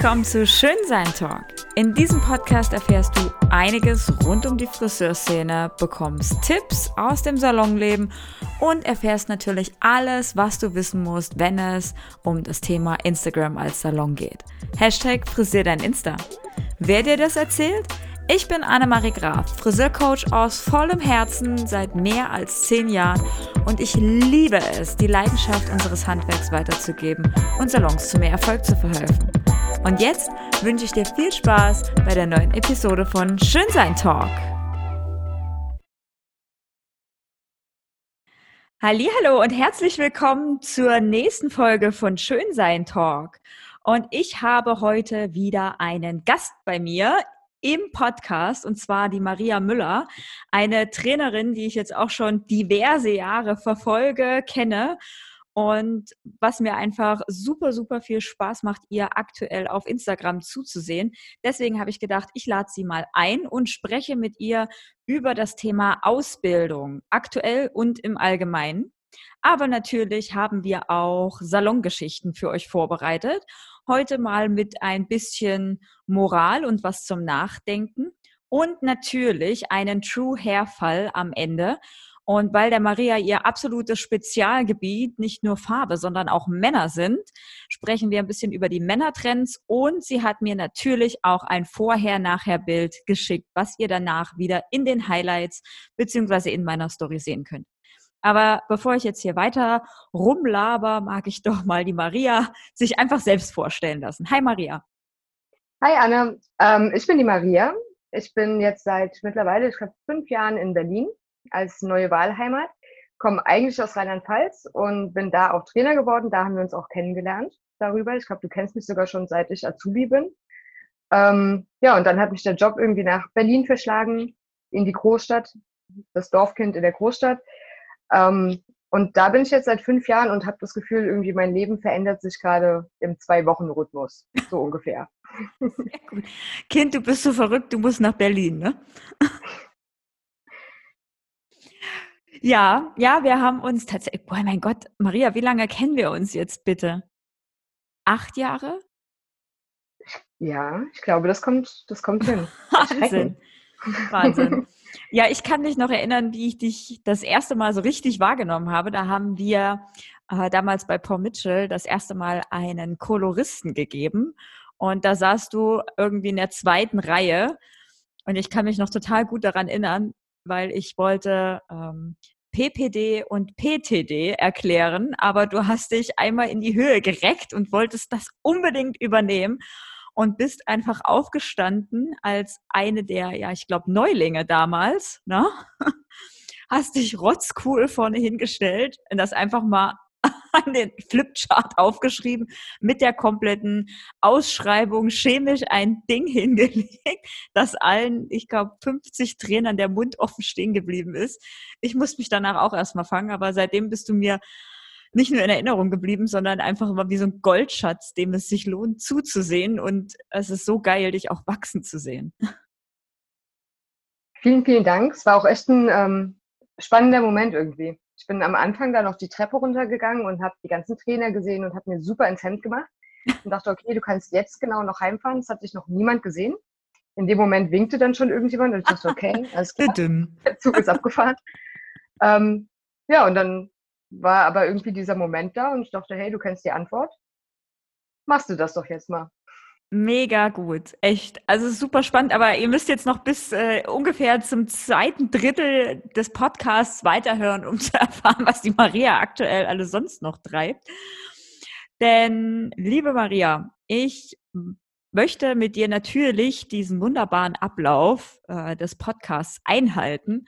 Komm zu Schönsein Talk. In diesem Podcast erfährst du einiges rund um die Friseurszene, bekommst Tipps aus dem Salonleben und erfährst natürlich alles, was du wissen musst, wenn es um das Thema Instagram als Salon geht. Hashtag Frisier dein Insta. Wer dir das erzählt? Ich bin Annemarie Graf, Friseurcoach aus vollem Herzen seit mehr als zehn Jahren und ich liebe es, die Leidenschaft unseres Handwerks weiterzugeben und Salons zu mehr Erfolg zu verhelfen. Und jetzt wünsche ich dir viel Spaß bei der neuen Episode von Schönsein Talk. Hallo und herzlich willkommen zur nächsten Folge von Schönsein Talk. Und ich habe heute wieder einen Gast bei mir im Podcast und zwar die Maria Müller, eine Trainerin, die ich jetzt auch schon diverse Jahre verfolge, kenne und was mir einfach super, super viel Spaß macht, ihr aktuell auf Instagram zuzusehen. Deswegen habe ich gedacht, ich lade sie mal ein und spreche mit ihr über das Thema Ausbildung, aktuell und im Allgemeinen. Aber natürlich haben wir auch Salongeschichten für euch vorbereitet. Heute mal mit ein bisschen Moral und was zum Nachdenken. Und natürlich einen True Hair Fall am Ende. Und weil der Maria ihr absolutes Spezialgebiet nicht nur Farbe, sondern auch Männer sind, sprechen wir ein bisschen über die Männertrends. Und sie hat mir natürlich auch ein Vorher-Nachher-Bild geschickt, was ihr danach wieder in den Highlights beziehungsweise in meiner Story sehen könnt. Aber bevor ich jetzt hier weiter rumlaber, mag ich doch mal die Maria sich einfach selbst vorstellen lassen. Hi Maria. Hi Anne, ähm, ich bin die Maria. Ich bin jetzt seit mittlerweile, ich glaube, fünf Jahren in Berlin als neue Wahlheimat. Komme eigentlich aus Rheinland-Pfalz und bin da auch Trainer geworden. Da haben wir uns auch kennengelernt darüber. Ich glaube, du kennst mich sogar schon seit ich Azubi bin. Ähm, ja, und dann hat mich der Job irgendwie nach Berlin verschlagen, in die Großstadt, das Dorfkind in der Großstadt. Ähm, und da bin ich jetzt seit fünf Jahren und habe das Gefühl, irgendwie mein Leben verändert sich gerade im Zwei-Wochen-Rhythmus, so ungefähr. Kind, du bist so verrückt, du musst nach Berlin, ne? Ja, ja, wir haben uns tatsächlich, boah, mein Gott, Maria, wie lange kennen wir uns jetzt bitte? Acht Jahre? Ja, ich glaube, das kommt, das kommt hin. Wahnsinn. Wahnsinn. Ja, ich kann mich noch erinnern, wie ich dich das erste Mal so richtig wahrgenommen habe. Da haben wir äh, damals bei Paul Mitchell das erste Mal einen Koloristen gegeben. Und da saßt du irgendwie in der zweiten Reihe. Und ich kann mich noch total gut daran erinnern, weil ich wollte ähm, PPD und PTD erklären, aber du hast dich einmal in die Höhe gereckt und wolltest das unbedingt übernehmen und bist einfach aufgestanden als eine der, ja, ich glaube, Neulinge damals, ne? Hast dich rotzcool vorne hingestellt und das einfach mal an den Flipchart aufgeschrieben, mit der kompletten Ausschreibung chemisch ein Ding hingelegt, dass allen, ich glaube, 50 Trainern der Mund offen stehen geblieben ist. Ich musste mich danach auch erstmal fangen, aber seitdem bist du mir nicht nur in Erinnerung geblieben, sondern einfach immer wie so ein Goldschatz, dem es sich lohnt zuzusehen. Und es ist so geil, dich auch wachsen zu sehen. Vielen, vielen Dank. Es war auch echt ein ähm, spannender Moment irgendwie ich bin am Anfang dann noch die Treppe runtergegangen und habe die ganzen Trainer gesehen und habe mir super ins Hemd gemacht und dachte, okay, du kannst jetzt genau noch heimfahren. Das hat sich noch niemand gesehen. In dem Moment winkte dann schon irgendjemand und ich dachte, okay, alles klar, der Zug ist abgefahren. Ähm, ja, und dann war aber irgendwie dieser Moment da und ich dachte, hey, du kennst die Antwort. Machst du das doch jetzt mal. Mega gut, echt. Also super spannend, aber ihr müsst jetzt noch bis äh, ungefähr zum zweiten Drittel des Podcasts weiterhören, um zu erfahren, was die Maria aktuell alles sonst noch treibt. Denn, liebe Maria, ich möchte mit dir natürlich diesen wunderbaren Ablauf äh, des Podcasts einhalten.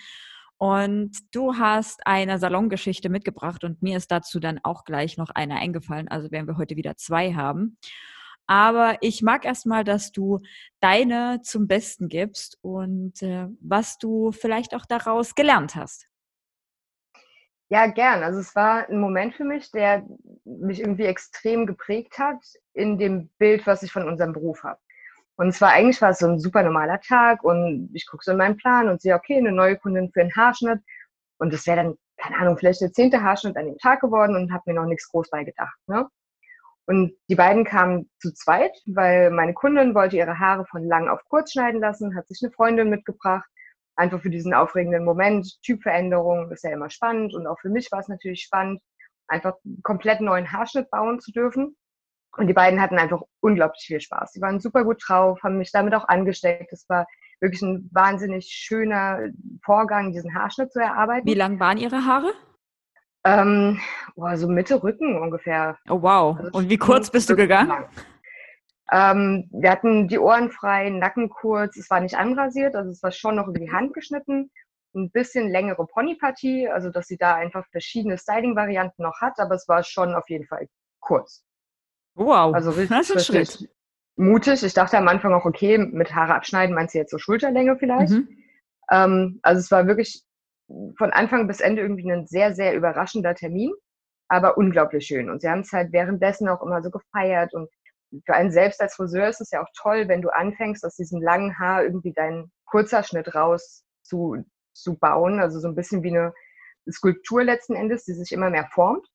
Und du hast eine Salongeschichte mitgebracht und mir ist dazu dann auch gleich noch eine eingefallen. Also werden wir heute wieder zwei haben. Aber ich mag erstmal, dass du deine zum Besten gibst und äh, was du vielleicht auch daraus gelernt hast. Ja, gern. Also es war ein Moment für mich, der mich irgendwie extrem geprägt hat in dem Bild, was ich von unserem Beruf habe. Und zwar eigentlich war es so ein super normaler Tag und ich gucke so in meinen Plan und sehe, okay, eine neue Kundin für einen Haarschnitt. Und das wäre dann, keine Ahnung, vielleicht der zehnte Haarschnitt an dem Tag geworden und habe mir noch nichts groß beigedacht. Ne? Und die beiden kamen zu zweit, weil meine Kundin wollte ihre Haare von lang auf kurz schneiden lassen, hat sich eine Freundin mitgebracht, einfach für diesen aufregenden Moment. Typveränderung ist ja immer spannend und auch für mich war es natürlich spannend, einfach einen komplett neuen Haarschnitt bauen zu dürfen. Und die beiden hatten einfach unglaublich viel Spaß. Die waren super gut drauf, haben mich damit auch angesteckt. Es war wirklich ein wahnsinnig schöner Vorgang, diesen Haarschnitt zu erarbeiten. Wie lang waren Ihre Haare? Ähm, oh, so Mitte Rücken ungefähr. Oh wow. Also Und wie kurz bist du gegangen? Ähm, wir hatten die Ohren frei, Nacken kurz. Es war nicht anrasiert, also es war schon noch über die Hand geschnitten. Ein bisschen längere Ponypartie, also dass sie da einfach verschiedene Styling-Varianten noch hat, aber es war schon auf jeden Fall kurz. Wow, also richtig, das ist ein Schritt. mutig. Ich dachte am Anfang auch, okay, mit Haare abschneiden meinst du jetzt so Schulterlänge vielleicht. Mhm. Ähm, also es war wirklich von Anfang bis Ende irgendwie ein sehr, sehr überraschender Termin, aber unglaublich schön. Und sie haben es halt währenddessen auch immer so gefeiert. Und für einen selbst als Friseur ist es ja auch toll, wenn du anfängst, aus diesem langen Haar irgendwie deinen Kurzerschnitt raus zu, zu bauen. Also so ein bisschen wie eine Skulptur letzten Endes, die sich immer mehr formt.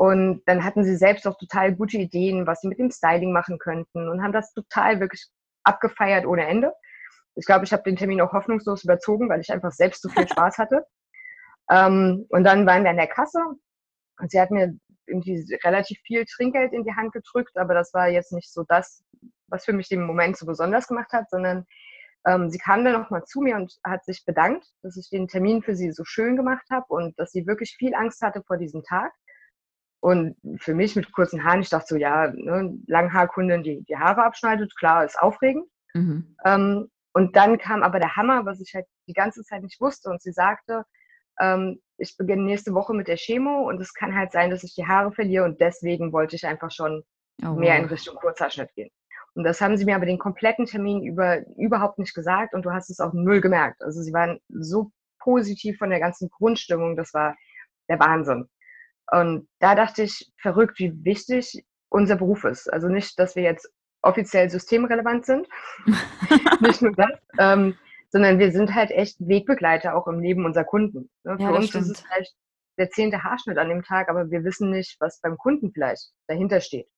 Und dann hatten sie selbst auch total gute Ideen, was sie mit dem Styling machen könnten und haben das total wirklich abgefeiert ohne Ende. Ich glaube, ich habe den Termin auch hoffnungslos überzogen, weil ich einfach selbst so viel Spaß hatte. Ähm, und dann waren wir an der Kasse und sie hat mir irgendwie relativ viel Trinkgeld in die Hand gedrückt, aber das war jetzt nicht so das, was für mich den Moment so besonders gemacht hat, sondern ähm, sie kam dann nochmal zu mir und hat sich bedankt, dass ich den Termin für sie so schön gemacht habe und dass sie wirklich viel Angst hatte vor diesem Tag. Und für mich mit kurzen Haaren, ich dachte so, ja, ne, Langhaarkundin, die die Haare abschneidet, klar, ist aufregend. Mhm. Ähm, und dann kam aber der Hammer, was ich halt die ganze Zeit nicht wusste. Und sie sagte, ähm, ich beginne nächste Woche mit der Chemo und es kann halt sein, dass ich die Haare verliere und deswegen wollte ich einfach schon oh, mehr in Richtung Kurzhaarschnitt gehen. Und das haben sie mir aber den kompletten Termin über überhaupt nicht gesagt und du hast es auch null gemerkt. Also sie waren so positiv von der ganzen Grundstimmung, das war der Wahnsinn. Und da dachte ich, verrückt, wie wichtig unser Beruf ist. Also nicht, dass wir jetzt offiziell systemrelevant sind, nicht nur das, ähm, sondern wir sind halt echt Wegbegleiter auch im Leben unserer Kunden. Ne? Ja, Für uns stimmt. ist es vielleicht der zehnte Haarschnitt an dem Tag, aber wir wissen nicht, was beim Kunden vielleicht dahinter steht.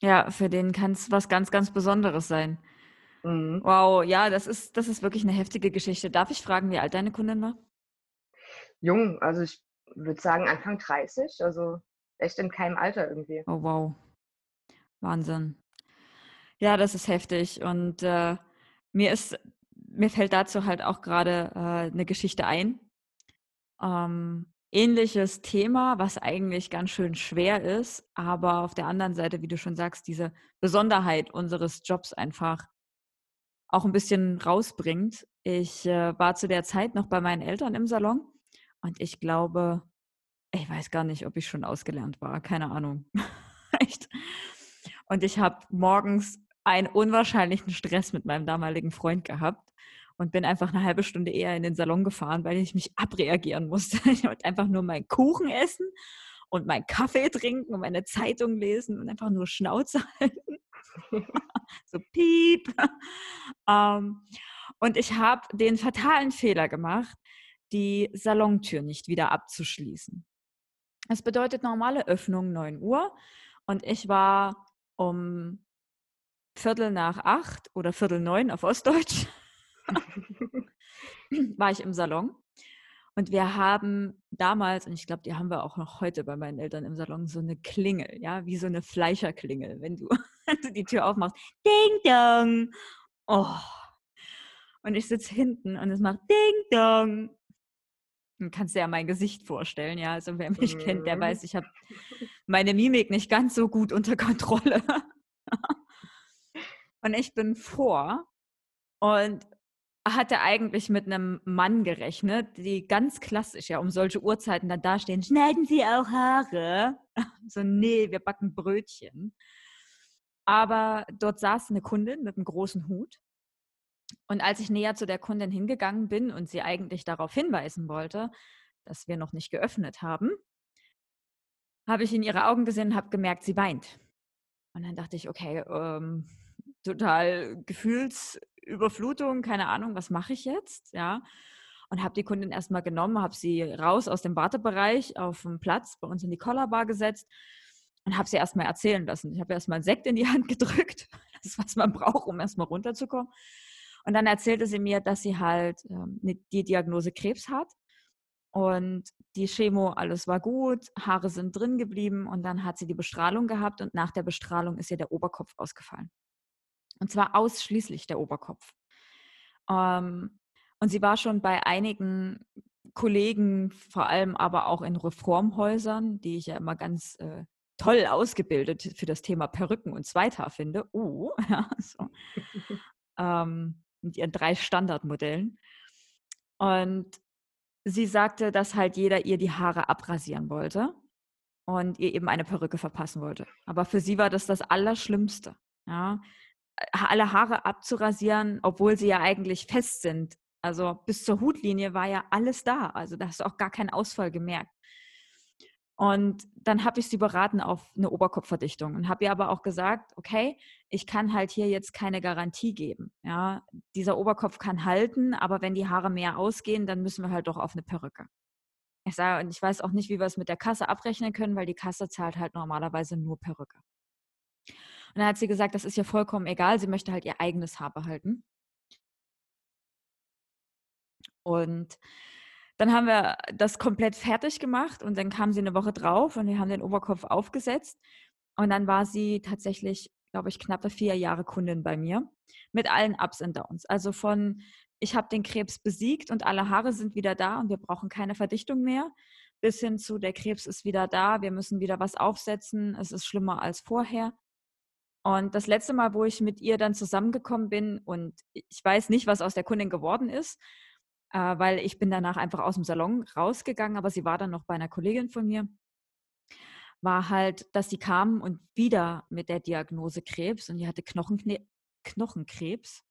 Ja, für den kann es was ganz, ganz Besonderes sein. Mhm. Wow, ja, das ist, das ist wirklich eine heftige Geschichte. Darf ich fragen, wie alt deine Kundin war? Jung, also ich würde sagen Anfang 30, also echt in keinem Alter irgendwie. Oh wow. Wahnsinn. Ja, das ist heftig. Und äh, mir ist, mir fällt dazu halt auch gerade äh, eine Geschichte ein. Ähm, ähnliches Thema, was eigentlich ganz schön schwer ist, aber auf der anderen Seite, wie du schon sagst, diese Besonderheit unseres Jobs einfach auch ein bisschen rausbringt. Ich äh, war zu der Zeit noch bei meinen Eltern im Salon und ich glaube, ich weiß gar nicht, ob ich schon ausgelernt war. Keine Ahnung. Echt. Und ich habe morgens einen unwahrscheinlichen Stress mit meinem damaligen Freund gehabt und bin einfach eine halbe Stunde eher in den Salon gefahren, weil ich mich abreagieren musste. Ich wollte einfach nur meinen Kuchen essen und meinen Kaffee trinken und meine Zeitung lesen und einfach nur Schnauze halten. so piep. Um, und ich habe den fatalen Fehler gemacht, die Salontür nicht wieder abzuschließen. Es bedeutet normale Öffnung 9 Uhr und ich war um Viertel nach acht oder Viertel neun auf Ostdeutsch war ich im Salon. Und wir haben damals, und ich glaube, die haben wir auch noch heute bei meinen Eltern im Salon, so eine Klingel, ja, wie so eine Fleischerklingel, wenn du, die Tür aufmachst. Ding dong! Oh. Und ich sitze hinten und es macht Ding dong. Du kannst dir ja mein Gesicht vorstellen, ja. Also wer mich kennt, der mhm. weiß, ich habe meine Mimik nicht ganz so gut unter Kontrolle. und ich bin vor und hatte eigentlich mit einem Mann gerechnet, die ganz klassisch ja um solche Uhrzeiten dann dastehen, schneiden Sie auch Haare? So, nee, wir backen Brötchen. Aber dort saß eine Kundin mit einem großen Hut und als ich näher zu der Kundin hingegangen bin und sie eigentlich darauf hinweisen wollte, dass wir noch nicht geöffnet haben, habe ich in ihre Augen gesehen und habe gemerkt, sie weint. Und dann dachte ich, okay, ähm, total Gefühlsüberflutung, keine Ahnung, was mache ich jetzt? Ja. Und habe die Kundin erstmal genommen, habe sie raus aus dem Wartebereich auf dem Platz bei uns in die Collarbar gesetzt und habe sie erstmal erzählen lassen. Ich habe erstmal einen Sekt in die Hand gedrückt, das ist, was man braucht, um erstmal runterzukommen. Und dann erzählte sie mir, dass sie halt ähm, die Diagnose Krebs hat und die Chemo, alles war gut, Haare sind drin geblieben und dann hat sie die Bestrahlung gehabt und nach der Bestrahlung ist ihr der Oberkopf ausgefallen. Und zwar ausschließlich der Oberkopf. Ähm, und sie war schon bei einigen Kollegen, vor allem aber auch in Reformhäusern, die ich ja immer ganz äh, toll ausgebildet für das Thema Perücken und Zweithaar finde. Uh, ja, so. ähm, mit ihren drei Standardmodellen. Und sie sagte, dass halt jeder ihr die Haare abrasieren wollte und ihr eben eine Perücke verpassen wollte. Aber für sie war das das Allerschlimmste. Ja? Alle Haare abzurasieren, obwohl sie ja eigentlich fest sind. Also bis zur Hutlinie war ja alles da. Also da hast du auch gar keinen Ausfall gemerkt. Und dann habe ich sie beraten auf eine Oberkopfverdichtung und habe ihr aber auch gesagt, okay, ich kann halt hier jetzt keine Garantie geben. Ja, dieser Oberkopf kann halten, aber wenn die Haare mehr ausgehen, dann müssen wir halt doch auf eine Perücke. Ich sage, und ich weiß auch nicht, wie wir es mit der Kasse abrechnen können, weil die Kasse zahlt halt normalerweise nur Perücke. Und dann hat sie gesagt, das ist ihr vollkommen egal, sie möchte halt ihr eigenes Haar behalten. Und dann haben wir das komplett fertig gemacht und dann kam sie eine Woche drauf und wir haben den Oberkopf aufgesetzt. Und dann war sie tatsächlich, glaube ich, knappe vier Jahre Kundin bei mir mit allen Ups und Downs. Also von, ich habe den Krebs besiegt und alle Haare sind wieder da und wir brauchen keine Verdichtung mehr, bis hin zu, der Krebs ist wieder da, wir müssen wieder was aufsetzen, es ist schlimmer als vorher. Und das letzte Mal, wo ich mit ihr dann zusammengekommen bin und ich weiß nicht, was aus der Kundin geworden ist, äh, weil ich bin danach einfach aus dem Salon rausgegangen, aber sie war dann noch bei einer Kollegin von mir, war halt, dass sie kam und wieder mit der Diagnose Krebs und die hatte Knochenkne Knochenkrebs.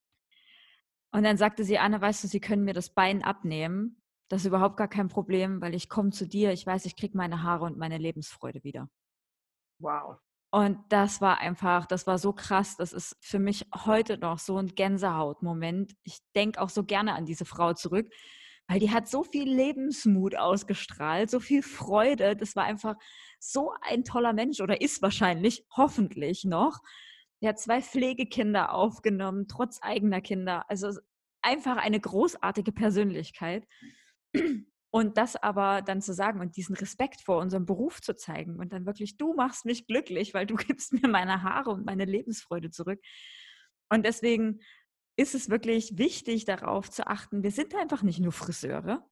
Und dann sagte sie, Anne, weißt du, sie können mir das Bein abnehmen. Das ist überhaupt gar kein Problem, weil ich komme zu dir. Ich weiß, ich kriege meine Haare und meine Lebensfreude wieder. Wow. Und das war einfach, das war so krass. Das ist für mich heute noch so ein Gänsehautmoment. Ich denke auch so gerne an diese Frau zurück, weil die hat so viel Lebensmut ausgestrahlt, so viel Freude. Das war einfach so ein toller Mensch oder ist wahrscheinlich, hoffentlich noch. Die hat zwei Pflegekinder aufgenommen, trotz eigener Kinder. Also einfach eine großartige Persönlichkeit. Und das aber dann zu sagen und diesen Respekt vor unserem Beruf zu zeigen und dann wirklich, du machst mich glücklich, weil du gibst mir meine Haare und meine Lebensfreude zurück. Und deswegen ist es wirklich wichtig, darauf zu achten, wir sind einfach nicht nur Friseure,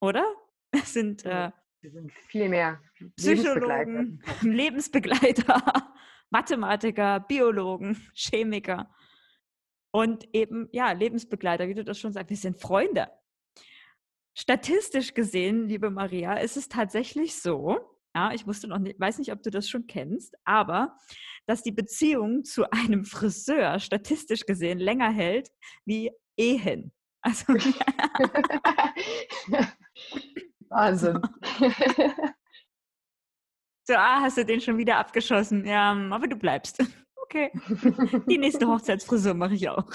oder? Wir sind, äh, wir sind viel mehr Psychologen, Lebensbegleiter, Lebensbegleiter Mathematiker, Biologen, Chemiker und eben, ja, Lebensbegleiter, wie du das schon sagst. Wir sind Freunde. Statistisch gesehen, liebe Maria, ist es tatsächlich so, ja, ich wusste noch nicht, weiß nicht, ob du das schon kennst, aber dass die Beziehung zu einem Friseur statistisch gesehen länger hält wie Ehen. Also Wahnsinn. So, ah, hast du den schon wieder abgeschossen? Ja, aber du bleibst. Okay. Die nächste Hochzeitsfrisur mache ich auch.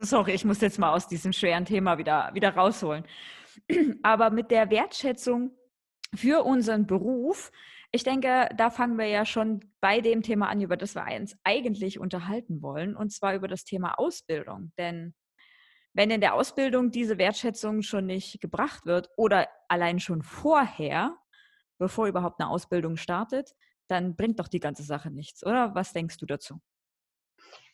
Sorry, ich muss jetzt mal aus diesem schweren Thema wieder, wieder rausholen. Aber mit der Wertschätzung für unseren Beruf, ich denke, da fangen wir ja schon bei dem Thema an, über das wir uns eigentlich unterhalten wollen, und zwar über das Thema Ausbildung. Denn wenn in der Ausbildung diese Wertschätzung schon nicht gebracht wird oder allein schon vorher, bevor überhaupt eine Ausbildung startet, dann bringt doch die ganze Sache nichts, oder? Was denkst du dazu?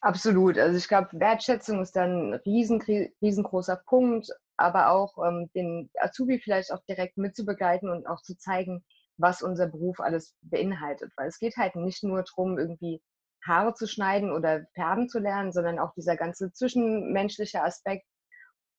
Absolut. Also ich glaube, Wertschätzung ist dann ein riesen, riesengroßer Punkt, aber auch ähm, den Azubi vielleicht auch direkt mitzubegleiten und auch zu zeigen, was unser Beruf alles beinhaltet. Weil es geht halt nicht nur darum, irgendwie Haare zu schneiden oder färben zu lernen, sondern auch dieser ganze zwischenmenschliche Aspekt.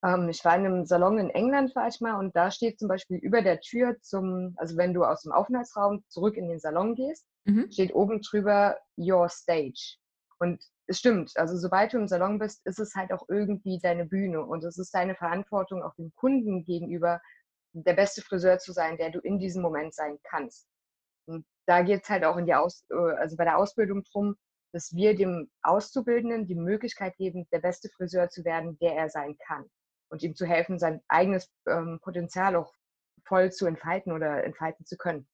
Ähm, ich war in einem Salon in England, war ich mal, und da steht zum Beispiel über der Tür zum, also wenn du aus dem Aufenthaltsraum zurück in den Salon gehst, mhm. steht oben drüber Your Stage. Und es stimmt, also sobald du im Salon bist, ist es halt auch irgendwie deine Bühne und es ist deine Verantwortung auch dem Kunden gegenüber, der beste Friseur zu sein, der du in diesem Moment sein kannst. Und da geht es halt auch in die Aus, äh, also bei der Ausbildung drum, dass wir dem Auszubildenden die Möglichkeit geben, der beste Friseur zu werden, der er sein kann und ihm zu helfen, sein eigenes ähm, Potenzial auch voll zu entfalten oder entfalten zu können.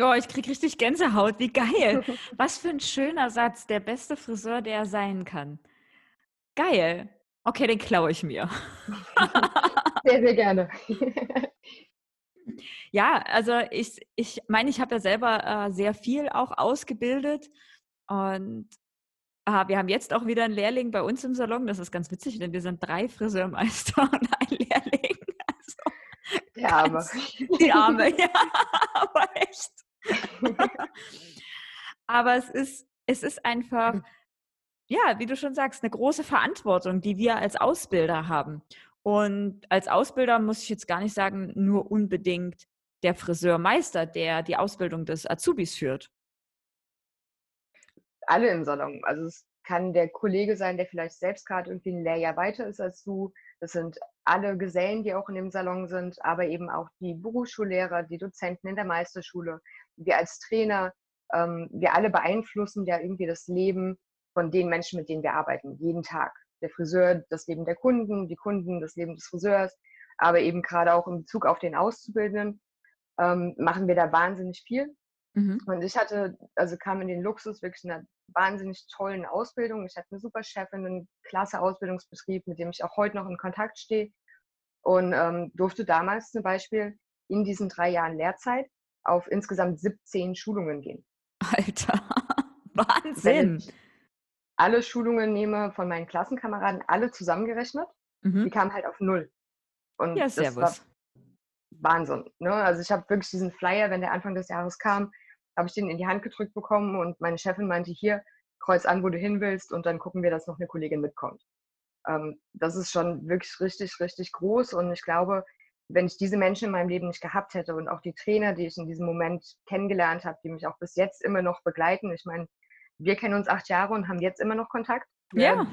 Oh, ich krieg richtig Gänsehaut. Wie geil. Was für ein schöner Satz. Der beste Friseur, der er sein kann. Geil. Okay, den klaue ich mir. sehr, sehr gerne. ja, also ich, ich meine, ich habe ja selber äh, sehr viel auch ausgebildet und äh, wir haben jetzt auch wieder einen Lehrling bei uns im Salon. Das ist ganz witzig, denn wir sind drei Friseurmeister und ein Lehrling. Die Arme. Die Arme, ja, aber echt. aber es ist, es ist einfach, ja, wie du schon sagst, eine große Verantwortung, die wir als Ausbilder haben. Und als Ausbilder muss ich jetzt gar nicht sagen, nur unbedingt der Friseurmeister, der die Ausbildung des Azubis führt. Alle im Salon. Also es kann der Kollege sein, der vielleicht selbst gerade irgendwie ein Lehrjahr weiter ist als du. Das sind alle Gesellen, die auch in dem Salon sind, aber eben auch die Berufsschullehrer, die Dozenten in der Meisterschule, wir als Trainer. Ähm, wir alle beeinflussen ja irgendwie das Leben von den Menschen, mit denen wir arbeiten, jeden Tag. Der Friseur, das Leben der Kunden, die Kunden, das Leben des Friseurs, aber eben gerade auch in Bezug auf den Auszubildenden ähm, machen wir da wahnsinnig viel. Mhm. Und ich hatte, also kam in den Luxus wirklich einer wahnsinnig tollen Ausbildung. Ich hatte eine super Chefin, einen klasse Ausbildungsbetrieb, mit dem ich auch heute noch in Kontakt stehe. Und ähm, durfte damals zum Beispiel in diesen drei Jahren Lehrzeit auf insgesamt 17 Schulungen gehen. Alter, Wahnsinn! alle Schulungen nehme von meinen Klassenkameraden, alle zusammengerechnet, mhm. die kamen halt auf null. Und ja, servus. Wahnsinn. Ne? Also ich habe wirklich diesen Flyer, wenn der Anfang des Jahres kam, habe ich den in die Hand gedrückt bekommen und meine Chefin meinte, hier, kreuz an, wo du hin willst und dann gucken wir, dass noch eine Kollegin mitkommt. Ähm, das ist schon wirklich richtig, richtig groß und ich glaube, wenn ich diese Menschen in meinem Leben nicht gehabt hätte und auch die Trainer, die ich in diesem Moment kennengelernt habe, die mich auch bis jetzt immer noch begleiten, ich meine, wir kennen uns acht Jahre und haben jetzt immer noch Kontakt. Ja.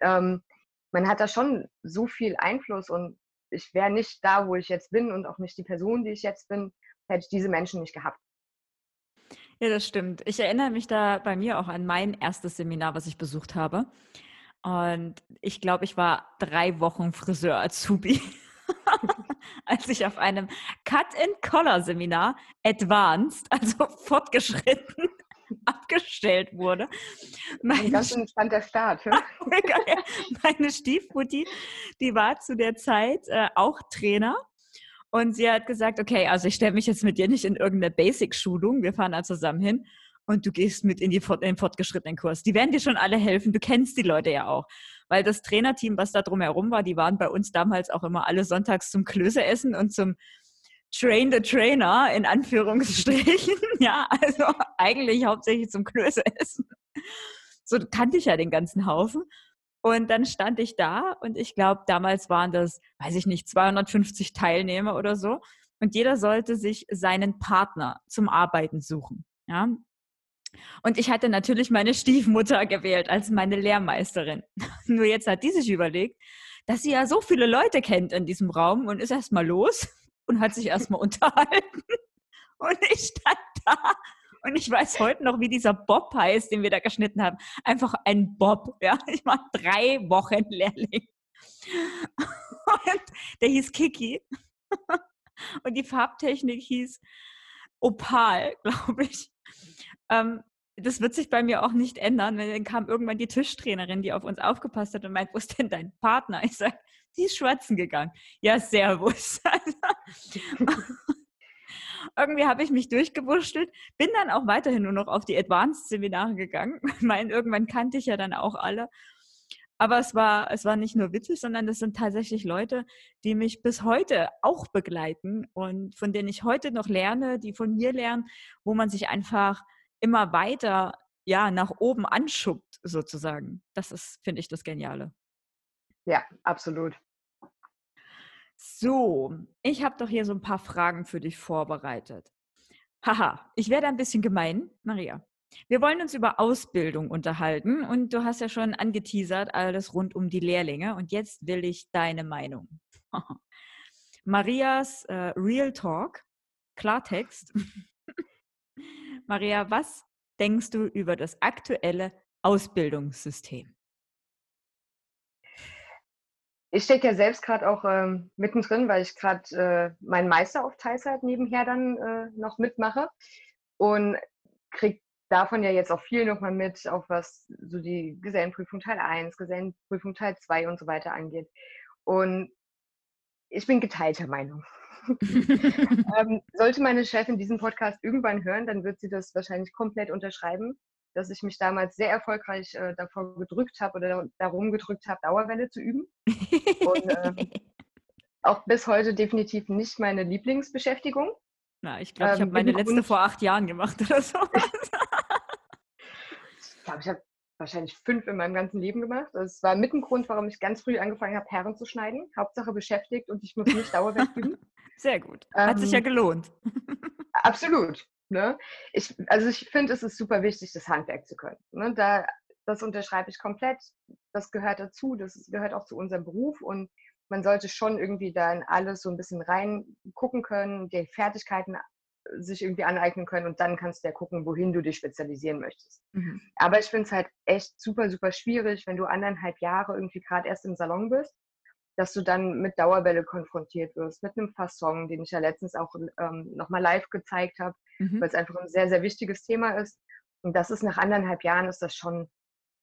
Ähm, man hat da schon so viel Einfluss und ich wäre nicht da, wo ich jetzt bin und auch nicht die Person, die ich jetzt bin, hätte ich diese Menschen nicht gehabt. Ja, das stimmt. Ich erinnere mich da bei mir auch an mein erstes Seminar, was ich besucht habe. Und ich glaube, ich war drei Wochen Friseur-Azubi, als ich auf einem Cut-and-Collar-Seminar Advanced, also fortgeschritten, abgestellt wurde. Mein ganz entspannt der Start. Meine Stiefmutti, die war zu der Zeit äh, auch Trainer. Und sie hat gesagt, okay, also ich stelle mich jetzt mit dir nicht in irgendeine Basic-Schulung, wir fahren da zusammen hin und du gehst mit in, die, in den fortgeschrittenen Kurs. Die werden dir schon alle helfen, du kennst die Leute ja auch. Weil das Trainerteam, was da drumherum war, die waren bei uns damals auch immer alle sonntags zum Klöße essen und zum Train the Trainer in Anführungsstrichen. ja, also eigentlich hauptsächlich zum Klöße essen. So kannte ich ja den ganzen Haufen. Und dann stand ich da und ich glaube, damals waren das, weiß ich nicht, 250 Teilnehmer oder so. Und jeder sollte sich seinen Partner zum Arbeiten suchen. Ja. Und ich hatte natürlich meine Stiefmutter gewählt als meine Lehrmeisterin. Nur jetzt hat die sich überlegt, dass sie ja so viele Leute kennt in diesem Raum und ist erstmal los und hat sich erstmal unterhalten. Und ich stand da und ich weiß heute noch, wie dieser Bob heißt, den wir da geschnitten haben. Einfach ein Bob. Ja, ich war drei Wochen Lehrling. Und der hieß Kiki. Und die Farbtechnik hieß Opal, glaube ich. Ähm, das wird sich bei mir auch nicht ändern. Dann kam irgendwann die Tischtrainerin, die auf uns aufgepasst hat und meint, wo ist denn dein Partner? Ich sage, die ist schwatzen gegangen. Ja, servus. Irgendwie habe ich mich durchgewurschtelt, bin dann auch weiterhin nur noch auf die Advanced-Seminare gegangen. Ich meine, irgendwann kannte ich ja dann auch alle. Aber es war, es war nicht nur witzig, sondern es sind tatsächlich Leute, die mich bis heute auch begleiten und von denen ich heute noch lerne, die von mir lernen, wo man sich einfach immer weiter ja nach oben anschubbt sozusagen. Das ist, finde ich, das Geniale. Ja, absolut. So, ich habe doch hier so ein paar Fragen für dich vorbereitet. Haha, ich werde ein bisschen gemein, Maria. Wir wollen uns über Ausbildung unterhalten und du hast ja schon angeteasert, alles rund um die Lehrlinge und jetzt will ich deine Meinung. Marias äh, Real Talk, Klartext. Maria, was denkst du über das aktuelle Ausbildungssystem? Ich stecke ja selbst gerade auch ähm, mittendrin, weil ich gerade äh, meinen Meister auf Teilzeit nebenher dann äh, noch mitmache und kriege davon ja jetzt auch viel nochmal mit, auch was so die Gesellenprüfung Teil 1, Gesellenprüfung Teil 2 und so weiter angeht. Und ich bin geteilter Meinung. ähm, sollte meine Chefin diesen Podcast irgendwann hören, dann wird sie das wahrscheinlich komplett unterschreiben, dass ich mich damals sehr erfolgreich äh, davor gedrückt habe oder darum gedrückt habe, Dauerwelle zu üben. Und ähm, auch bis heute definitiv nicht meine Lieblingsbeschäftigung. Na, ich glaube, ich ähm, habe meine letzte vor acht Jahren gemacht oder so. ich glaube, ich habe wahrscheinlich fünf in meinem ganzen Leben gemacht. Das war mit ein Grund, warum ich ganz früh angefangen habe, Herren zu schneiden. Hauptsache beschäftigt und ich muss nicht Dauerwelle üben. Sehr gut. Hat ähm, sich ja ähm, gelohnt. Absolut. Ne? Ich, also ich finde, es ist super wichtig, das Handwerk zu können. Ne? Da, das unterschreibe ich komplett. Das gehört dazu. Das gehört auch zu unserem Beruf und man sollte schon irgendwie da in alles so ein bisschen reingucken können, die Fertigkeiten äh, sich irgendwie aneignen können und dann kannst du ja gucken, wohin du dich spezialisieren möchtest. Mhm. Aber ich finde es halt echt super, super schwierig, wenn du anderthalb Jahre irgendwie gerade erst im Salon bist, dass du dann mit Dauerwelle konfrontiert wirst, mit einem Fasson, den ich ja letztens auch ähm, nochmal live gezeigt habe, mhm. weil es einfach ein sehr, sehr wichtiges Thema ist. Und das ist nach anderthalb Jahren ist das schon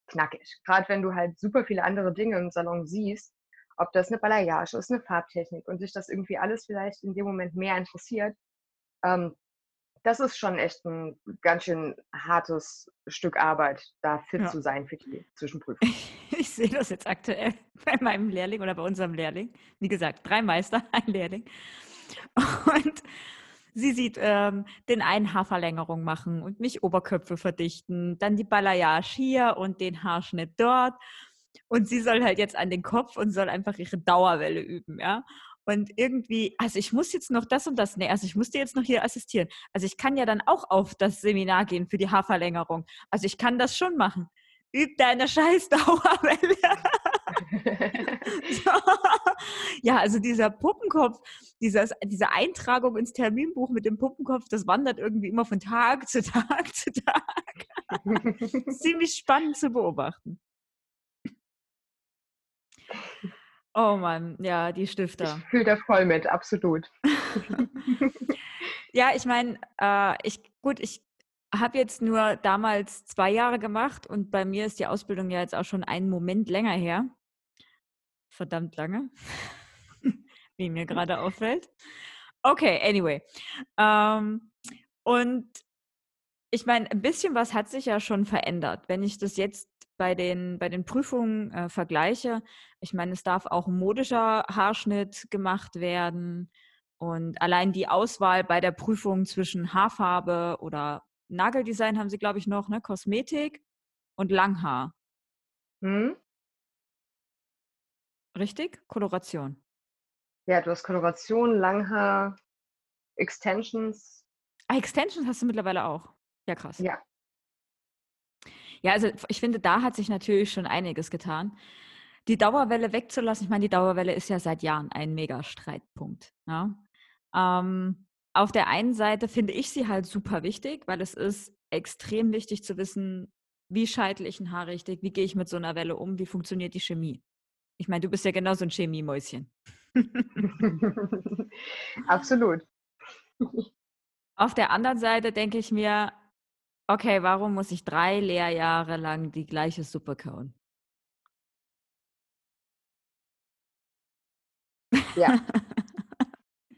knackig. Gerade wenn du halt super viele andere Dinge im Salon siehst, ob das eine Balayage ist, eine Farbtechnik und sich das irgendwie alles vielleicht in dem Moment mehr interessiert, ähm, das ist schon echt ein ganz schön hartes Stück Arbeit, da fit ja. zu sein für die Zwischenprüfung. Ich sehe das jetzt aktuell bei meinem Lehrling oder bei unserem Lehrling. Wie gesagt, drei Meister, ein Lehrling. Und sie sieht ähm, den einen Haarverlängerung machen und mich Oberköpfe verdichten, dann die Balayage hier und den Haarschnitt dort. Und sie soll halt jetzt an den Kopf und soll einfach ihre Dauerwelle üben, ja. Und irgendwie, also ich muss jetzt noch das und das, nee, also ich muss dir jetzt noch hier assistieren. Also ich kann ja dann auch auf das Seminar gehen für die Haarverlängerung. Also ich kann das schon machen. Üb deine scheiß Dauerwelle. so. Ja, also dieser Puppenkopf, dieses, diese Eintragung ins Terminbuch mit dem Puppenkopf, das wandert irgendwie immer von Tag zu Tag zu Tag. Ziemlich spannend zu beobachten. Oh Mann, ja, die Stifter. Ich fühle da voll mit, absolut. ja, ich meine, äh, ich, gut, ich habe jetzt nur damals zwei Jahre gemacht und bei mir ist die Ausbildung ja jetzt auch schon einen Moment länger her. Verdammt lange, wie mir gerade auffällt. Okay, anyway. Ähm, und ich meine, ein bisschen was hat sich ja schon verändert. Wenn ich das jetzt bei den, bei den Prüfungen äh, vergleiche, ich meine, es darf auch ein modischer Haarschnitt gemacht werden. Und allein die Auswahl bei der Prüfung zwischen Haarfarbe oder Nageldesign haben sie, glaube ich, noch, ne? Kosmetik und Langhaar. Hm? Richtig? Koloration. Ja, du hast Koloration, Langhaar, Extensions. Ah, Extensions hast du mittlerweile auch. Ja, krass. Ja. Ja, also ich finde, da hat sich natürlich schon einiges getan. Die Dauerwelle wegzulassen, ich meine, die Dauerwelle ist ja seit Jahren ein Mega-Streitpunkt. Ja? Ähm, auf der einen Seite finde ich sie halt super wichtig, weil es ist extrem wichtig zu wissen, wie scheitel ich ein Haar richtig, wie gehe ich mit so einer Welle um, wie funktioniert die Chemie. Ich meine, du bist ja genauso ein Chemiemäuschen. Absolut. Auf der anderen Seite denke ich mir, Okay, warum muss ich drei Lehrjahre lang die gleiche Suppe kauen? Ja.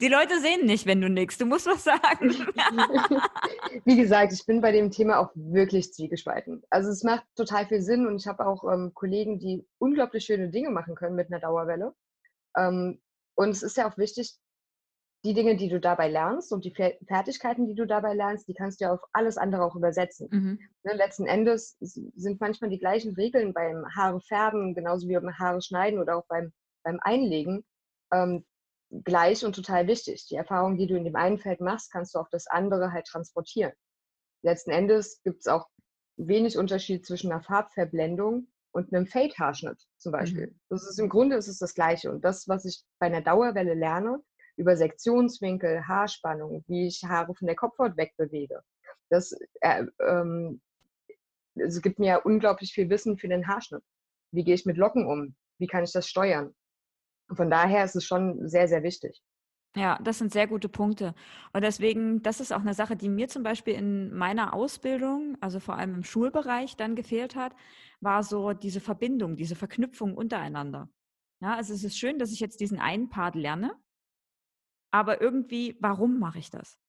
Die Leute sehen nicht, wenn du nix. Du musst was sagen. Wie gesagt, ich bin bei dem Thema auch wirklich zwiegespalten. Also es macht total viel Sinn und ich habe auch ähm, Kollegen, die unglaublich schöne Dinge machen können mit einer Dauerwelle. Ähm, und es ist ja auch wichtig, die Dinge, die du dabei lernst und die Fertigkeiten, die du dabei lernst, die kannst du ja auf alles andere auch übersetzen. Mhm. Ne, letzten Endes sind manchmal die gleichen Regeln beim Haare färben, genauso wie beim Haare schneiden oder auch beim, beim Einlegen, ähm, gleich und total wichtig. Die Erfahrung, die du in dem einen Feld machst, kannst du auf das andere halt transportieren. Letzten Endes gibt es auch wenig Unterschied zwischen einer Farbverblendung und einem Fade-Haarschnitt zum Beispiel. Mhm. Das ist im Grunde ist es das Gleiche. Und das, was ich bei einer Dauerwelle lerne, über Sektionswinkel, Haarspannung, wie ich Haare von der Kopfhaut wegbewege. Das äh, ähm, es gibt mir unglaublich viel Wissen für den Haarschnitt. Wie gehe ich mit Locken um? Wie kann ich das steuern? Von daher ist es schon sehr, sehr wichtig. Ja, das sind sehr gute Punkte. Und deswegen, das ist auch eine Sache, die mir zum Beispiel in meiner Ausbildung, also vor allem im Schulbereich dann gefehlt hat, war so diese Verbindung, diese Verknüpfung untereinander. Ja, also es ist schön, dass ich jetzt diesen einen Part lerne, aber irgendwie, warum mache ich das?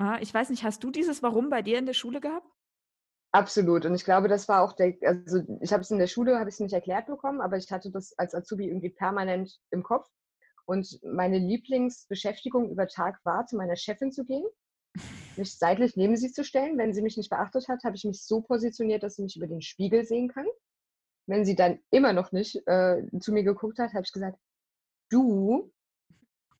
Ja, ich weiß nicht, hast du dieses Warum bei dir in der Schule gehabt? Absolut. Und ich glaube, das war auch der, also ich habe es in der Schule, habe ich es nicht erklärt bekommen, aber ich hatte das als Azubi irgendwie permanent im Kopf. Und meine Lieblingsbeschäftigung über Tag war, zu meiner Chefin zu gehen, mich seitlich neben sie zu stellen. Wenn sie mich nicht beachtet hat, habe ich mich so positioniert, dass sie mich über den Spiegel sehen kann. Wenn sie dann immer noch nicht äh, zu mir geguckt hat, habe ich gesagt, du.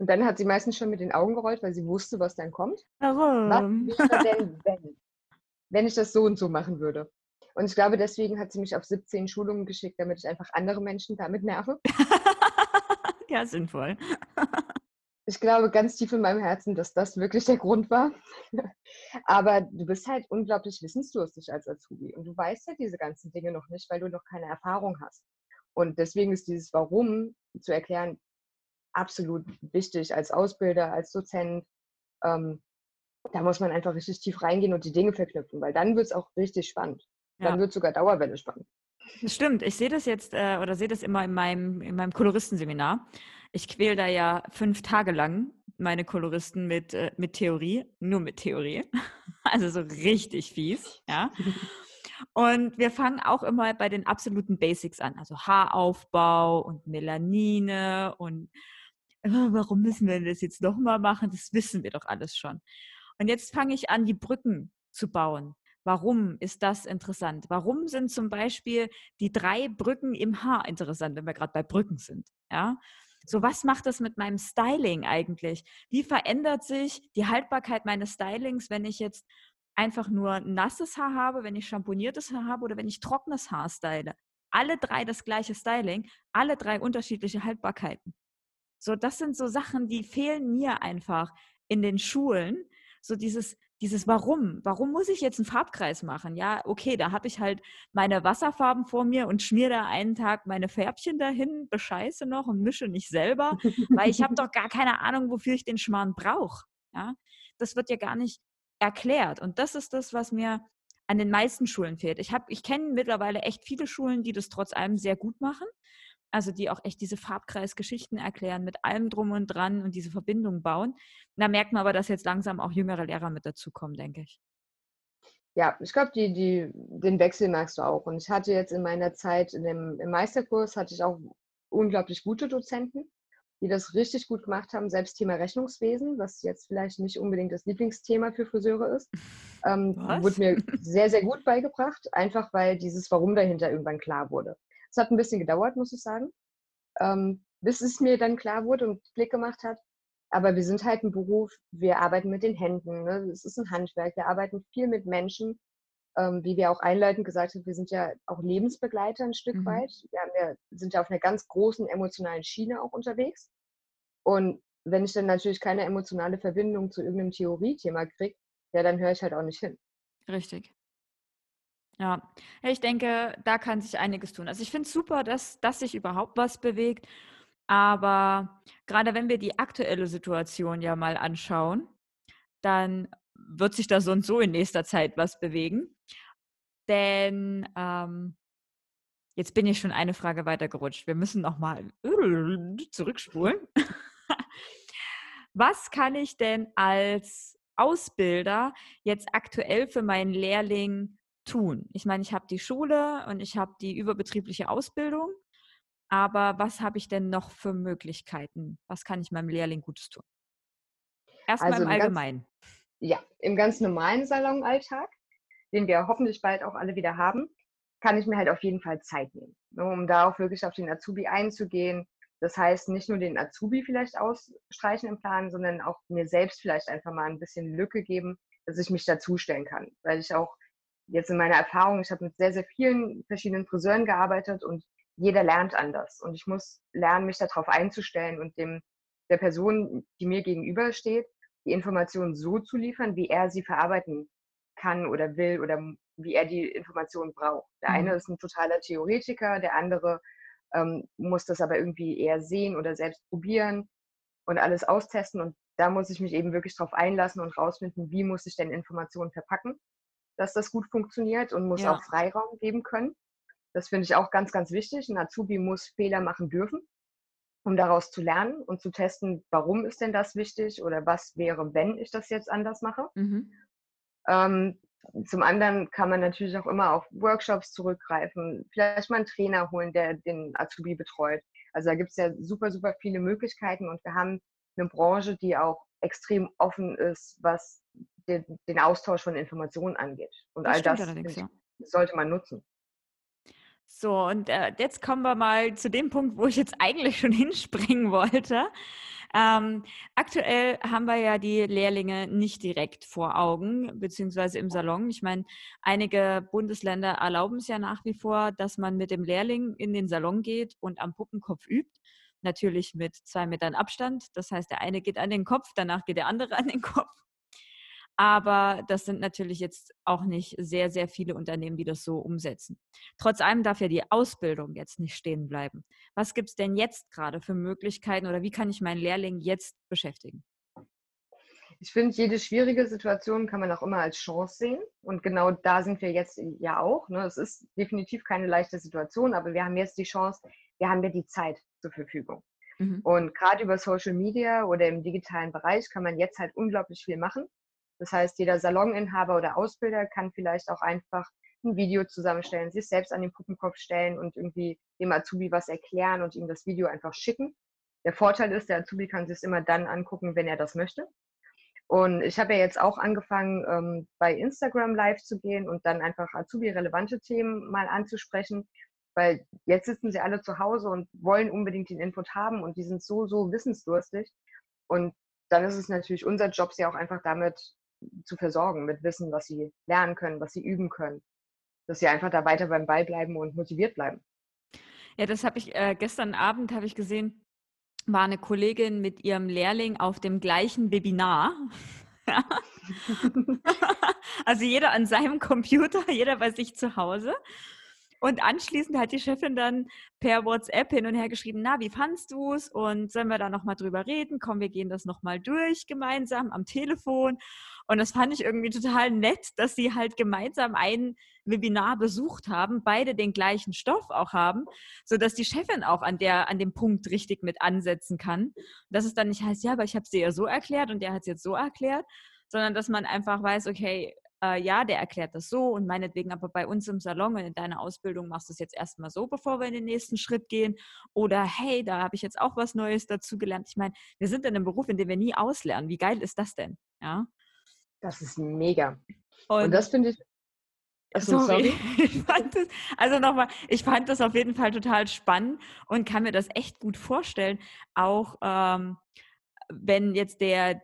Und dann hat sie meistens schon mit den Augen gerollt, weil sie wusste, was dann kommt. Warum? Was wäre denn, wenn? Wenn ich das so und so machen würde. Und ich glaube, deswegen hat sie mich auf 17 Schulungen geschickt, damit ich einfach andere Menschen damit nerve. ja, sinnvoll. ich glaube ganz tief in meinem Herzen, dass das wirklich der Grund war. Aber du bist halt unglaublich wissensdurstig als Azubi und du weißt ja diese ganzen Dinge noch nicht, weil du noch keine Erfahrung hast. Und deswegen ist dieses Warum zu erklären absolut wichtig als Ausbilder, als Dozent. Ähm, da muss man einfach richtig tief reingehen und die Dinge verknüpfen, weil dann wird es auch richtig spannend. Dann ja. wird sogar Dauerwelle spannend. Das stimmt. Ich sehe das jetzt äh, oder sehe das immer in meinem, in meinem Koloristenseminar. Ich quäle da ja fünf Tage lang meine Koloristen mit, äh, mit Theorie, nur mit Theorie. Also so richtig fies, ja. Und wir fangen auch immer bei den absoluten Basics an, also Haaraufbau und Melanine und warum müssen wir das jetzt nochmal machen? Das wissen wir doch alles schon. Und jetzt fange ich an, die Brücken zu bauen. Warum ist das interessant? Warum sind zum Beispiel die drei Brücken im Haar interessant, wenn wir gerade bei Brücken sind? Ja. So, was macht das mit meinem Styling eigentlich? Wie verändert sich die Haltbarkeit meines Stylings, wenn ich jetzt einfach nur nasses Haar habe, wenn ich champoniertes Haar habe oder wenn ich trockenes Haar style? Alle drei das gleiche Styling, alle drei unterschiedliche Haltbarkeiten. So, das sind so Sachen, die fehlen mir einfach in den Schulen. So dieses, dieses Warum. Warum muss ich jetzt einen Farbkreis machen? Ja, okay, da habe ich halt meine Wasserfarben vor mir und schmier da einen Tag meine Färbchen dahin, bescheiße noch und mische nicht selber, weil ich habe doch gar keine Ahnung, wofür ich den Schmarrn brauche. Ja, das wird ja gar nicht erklärt. Und das ist das, was mir an den meisten Schulen fehlt. Ich, ich kenne mittlerweile echt viele Schulen, die das trotz allem sehr gut machen also die auch echt diese Farbkreisgeschichten erklären mit allem drum und dran und diese Verbindung bauen. Da merkt man aber, dass jetzt langsam auch jüngere Lehrer mit dazukommen, denke ich. Ja, ich glaube, die, die, den Wechsel merkst du auch. Und ich hatte jetzt in meiner Zeit in dem, im Meisterkurs hatte ich auch unglaublich gute Dozenten, die das richtig gut gemacht haben. Selbst Thema Rechnungswesen, was jetzt vielleicht nicht unbedingt das Lieblingsthema für Friseure ist, ähm, wurde mir sehr, sehr gut beigebracht, einfach weil dieses Warum dahinter irgendwann klar wurde. Es hat ein bisschen gedauert, muss ich sagen, ähm, bis es mir dann klar wurde und Klick gemacht hat. Aber wir sind halt ein Beruf, wir arbeiten mit den Händen. Ne? Es ist ein Handwerk, wir arbeiten viel mit Menschen. Ähm, wie wir auch einleitend gesagt haben, wir sind ja auch Lebensbegleiter ein Stück mhm. weit. Wir ja, sind ja auf einer ganz großen emotionalen Schiene auch unterwegs. Und wenn ich dann natürlich keine emotionale Verbindung zu irgendeinem Theoriethema kriege, ja, dann höre ich halt auch nicht hin. Richtig. Ja, ich denke, da kann sich einiges tun. Also ich finde es super, dass, dass sich überhaupt was bewegt. Aber gerade wenn wir die aktuelle Situation ja mal anschauen, dann wird sich da so und so in nächster Zeit was bewegen. Denn ähm, jetzt bin ich schon eine Frage weitergerutscht. Wir müssen nochmal zurückspulen. was kann ich denn als Ausbilder jetzt aktuell für meinen Lehrling tun? Ich meine, ich habe die Schule und ich habe die überbetriebliche Ausbildung, aber was habe ich denn noch für Möglichkeiten? Was kann ich meinem Lehrling Gutes tun? Erstmal also im Allgemeinen. Ganz, ja, im ganz normalen Salonalltag, den wir hoffentlich bald auch alle wieder haben, kann ich mir halt auf jeden Fall Zeit nehmen, ne, um da auch wirklich auf den Azubi einzugehen. Das heißt, nicht nur den Azubi vielleicht ausstreichen im Plan, sondern auch mir selbst vielleicht einfach mal ein bisschen Lücke geben, dass ich mich dazustellen kann, weil ich auch jetzt in meiner Erfahrung, ich habe mit sehr, sehr vielen verschiedenen Friseuren gearbeitet und jeder lernt anders. Und ich muss lernen, mich darauf einzustellen und dem der Person, die mir gegenübersteht, die Informationen so zu liefern, wie er sie verarbeiten kann oder will oder wie er die Informationen braucht. Der eine mhm. ist ein totaler Theoretiker, der andere ähm, muss das aber irgendwie eher sehen oder selbst probieren und alles austesten. Und da muss ich mich eben wirklich drauf einlassen und rausfinden, wie muss ich denn Informationen verpacken, dass das gut funktioniert und muss Ja. auch Freiraum geben können. Das finde ich auch ganz, ganz wichtig. Ein Azubi muss Fehler machen dürfen, um daraus zu lernen und zu testen, warum ist denn das wichtig oder was wäre, wenn ich das jetzt anders mache. Mhm. Ähm, zum anderen kann man natürlich auch immer auf Workshops zurückgreifen, vielleicht mal einen Trainer holen, der den Azubi betreut. Also da gibt es ja super, super viele Möglichkeiten und wir haben eine Branche, die auch extrem offen ist, was den, den Austausch von Informationen angeht. Und Das all das ja. sollte man nutzen. So, und äh, jetzt kommen wir mal zu dem Punkt, wo ich jetzt eigentlich schon hinspringen wollte. Ähm, aktuell haben wir ja die Lehrlinge nicht direkt vor Augen, beziehungsweise im Salon. Ich meine, einige Bundesländer erlauben es ja nach wie vor, dass man mit dem Lehrling in den Salon geht und am Puppenkopf übt. Natürlich mit zwei Metern Abstand. Das heißt, der eine geht an den Kopf, danach geht der andere an den Kopf. Aber das sind natürlich jetzt auch nicht sehr, sehr viele Unternehmen, die das so umsetzen. Trotz allem darf ja die Ausbildung jetzt nicht stehen bleiben. Was gibt es denn jetzt gerade für Möglichkeiten oder wie kann ich meinen Lehrling jetzt beschäftigen? Ich finde, jede schwierige Situation kann man auch immer als Chance sehen. Und genau da sind wir jetzt ja auch. Ne? Es ist definitiv keine leichte Situation, aber wir haben jetzt die Chance, wir haben ja die Zeit zur Verfügung. Mhm. Und gerade über Social Media oder im digitalen Bereich kann man jetzt halt unglaublich viel machen. Das heißt, jeder Saloninhaber oder Ausbilder kann vielleicht auch einfach ein Video zusammenstellen, sich selbst an den Puppenkopf stellen und irgendwie dem Azubi was erklären und ihm das Video einfach schicken. Der Vorteil ist, der Azubi kann sich es immer dann angucken, wenn er das möchte. Und ich habe ja jetzt auch angefangen, ähm, bei Instagram live zu gehen und dann einfach Azubi-relevante Themen mal anzusprechen, weil jetzt sitzen sie alle zu Hause und wollen unbedingt den Input haben und die sind so, so wissensdurstig. Und dann ist es natürlich unser Job, sie auch einfach damit zu versorgen, mit Wissen, was sie lernen können, was sie üben können. Dass sie einfach da weiter beim Ball bleiben und motiviert bleiben. Ja, das habe ich äh, gestern Abend habe ich gesehen, war eine Kollegin mit ihrem Lehrling auf dem gleichen Webinar. also jeder an seinem Computer, jeder bei sich zu Hause. Und anschließend hat die Chefin dann per WhatsApp hin und her geschrieben, na, wie fandst du es? Und sollen wir da nochmal drüber reden? Komm, wir gehen das nochmal durch gemeinsam am Telefon. Und das fand ich irgendwie total nett, dass sie halt gemeinsam ein Webinar besucht haben, beide den gleichen Stoff auch haben, so dass die Chefin auch an der, an dem Punkt richtig mit ansetzen kann. Und dass es dann nicht heißt, ja, aber ich habe es dir ja so erklärt und der hat es jetzt so erklärt, sondern dass man einfach weiß, okay, äh, ja, der erklärt das so und meinetwegen aber bei uns im Salon und in deiner Ausbildung machst du es jetzt erstmal so, bevor wir in den nächsten Schritt gehen. Oder hey, da habe ich jetzt auch was Neues dazu gelernt. Ich meine, wir sind in einem Beruf, in dem wir nie auslernen. Wie geil ist das denn? Ja. Das ist mega. Und, Und das finde ich. Achso, sorry. sorry. Das, also nochmal, ich fand das auf jeden Fall total spannend und kann mir das echt gut vorstellen. Auch ähm, wenn jetzt der,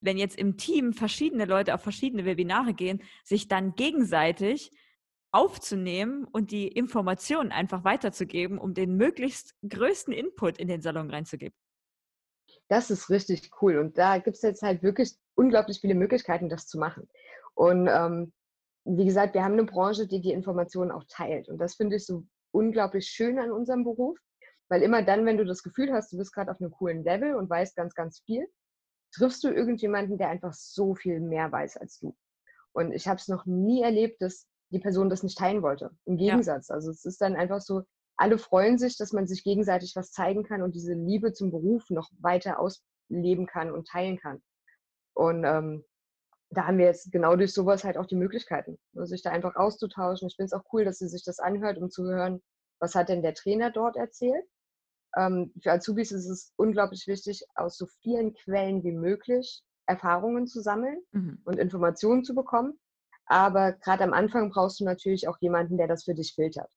wenn jetzt im Team verschiedene Leute auf verschiedene Webinare gehen, sich dann gegenseitig aufzunehmen und die Informationen einfach weiterzugeben, um den möglichst größten Input in den Salon reinzugeben. Das ist richtig cool. Und da gibt es jetzt halt wirklich unglaublich viele Möglichkeiten, das zu machen. Und ähm, wie gesagt, wir haben eine Branche, die die Informationen auch teilt. Und das finde ich so unglaublich schön an unserem Beruf, weil immer dann, wenn du das Gefühl hast, du bist gerade auf einem coolen Level und weißt ganz, ganz viel, triffst du irgendjemanden, der einfach so viel mehr weiß als du. Und ich habe es noch nie erlebt, dass die Person das nicht teilen wollte. Im Gegensatz. Ja. Also es ist dann einfach so, alle freuen sich, dass man sich gegenseitig was zeigen kann und diese Liebe zum Beruf noch weiter ausleben kann und teilen kann. Und ähm, da haben wir jetzt genau durch sowas halt auch die Möglichkeiten, sich da einfach auszutauschen. Ich finde es auch cool, dass sie sich das anhört, um zu hören, was hat denn der Trainer dort erzählt. Ähm, für Azubis ist es unglaublich wichtig, aus so vielen Quellen wie möglich Erfahrungen zu sammeln mhm. und Informationen zu bekommen. Aber gerade am Anfang brauchst du natürlich auch jemanden, der das für dich filtert.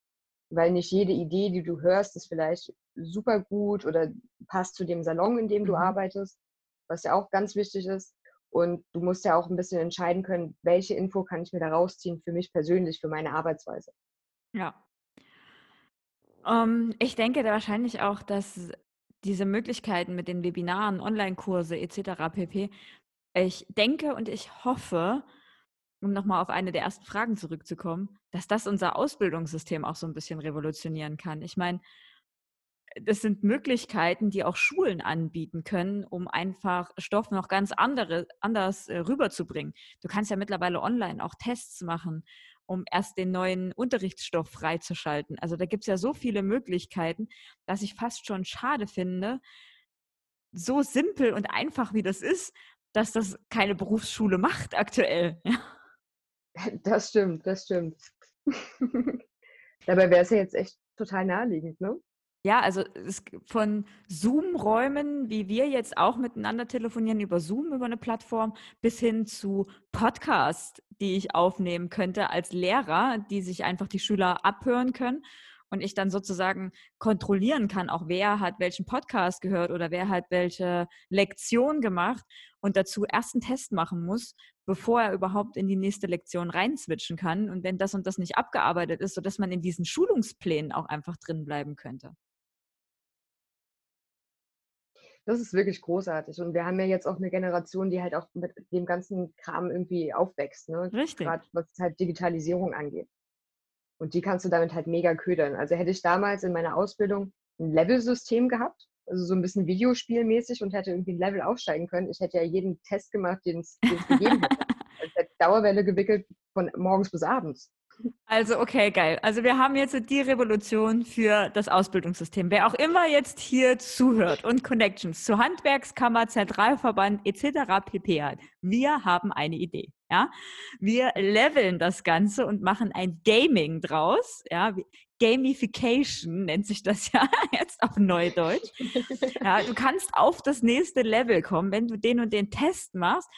Weil nicht jede Idee, die du hörst, ist vielleicht super gut oder passt zu dem Salon, in dem du mhm. arbeitest, was ja auch ganz wichtig ist. Und du musst ja auch ein bisschen entscheiden können, welche Info kann ich mir da rausziehen für mich persönlich, für meine Arbeitsweise. Ja. Um, ich denke da wahrscheinlich auch, dass diese Möglichkeiten mit den Webinaren, Online-Kurse etc. pp. Ich denke und ich hoffe, um nochmal auf eine der ersten Fragen zurückzukommen, dass das unser Ausbildungssystem auch so ein bisschen revolutionieren kann. Ich meine, das sind Möglichkeiten, die auch Schulen anbieten können, um einfach Stoff noch ganz andere, anders äh, rüberzubringen. Du kannst ja mittlerweile online auch Tests machen, um erst den neuen Unterrichtsstoff freizuschalten. Also da gibt es ja so viele Möglichkeiten, dass ich fast schon schade finde, so simpel und einfach wie das ist, dass das keine Berufsschule macht aktuell. Das stimmt, das stimmt. Dabei wäre es ja jetzt echt total naheliegend, ne? Ja, also es, von Zoom-Räumen, wie wir jetzt auch miteinander telefonieren über Zoom, über eine Plattform, bis hin zu Podcasts, die ich aufnehmen könnte als Lehrer, die sich einfach die Schüler abhören können und ich dann sozusagen kontrollieren kann, auch wer hat welchen Podcast gehört oder wer hat welche Lektion gemacht und dazu erst einen Test machen muss, bevor er überhaupt in die nächste Lektion reinswitchen kann. Und wenn das und das nicht abgearbeitet ist, sodass man in diesen Schulungsplänen auch einfach drin bleiben könnte. Das ist wirklich großartig. Und wir haben ja jetzt auch eine Generation, die halt auch mit dem ganzen Kram irgendwie aufwächst. Ne? Richtig. Gerade was halt Digitalisierung angeht. Und die kannst du damit halt mega ködern. Also hätte ich damals in meiner Ausbildung ein Level-System gehabt, also so ein bisschen Videospielmäßig und hätte irgendwie ein Level aufsteigen können. Ich hätte ja jeden Test gemacht, den es gegeben hätte. Also hätte Dauerwelle gewickelt von morgens bis abends. Also, okay, geil. Also wir haben jetzt die Revolution für das Ausbildungssystem. Wer auch immer jetzt hier zuhört und Connections zu Handwerkskammer, Zentralverband etc. pp hat, wir haben eine Idee. Ja, wir leveln das Ganze und machen ein Gaming draus. Ja, Gamification nennt sich das ja jetzt auf Neudeutsch. Ja, du kannst auf das nächste Level kommen, wenn du den und den Test machst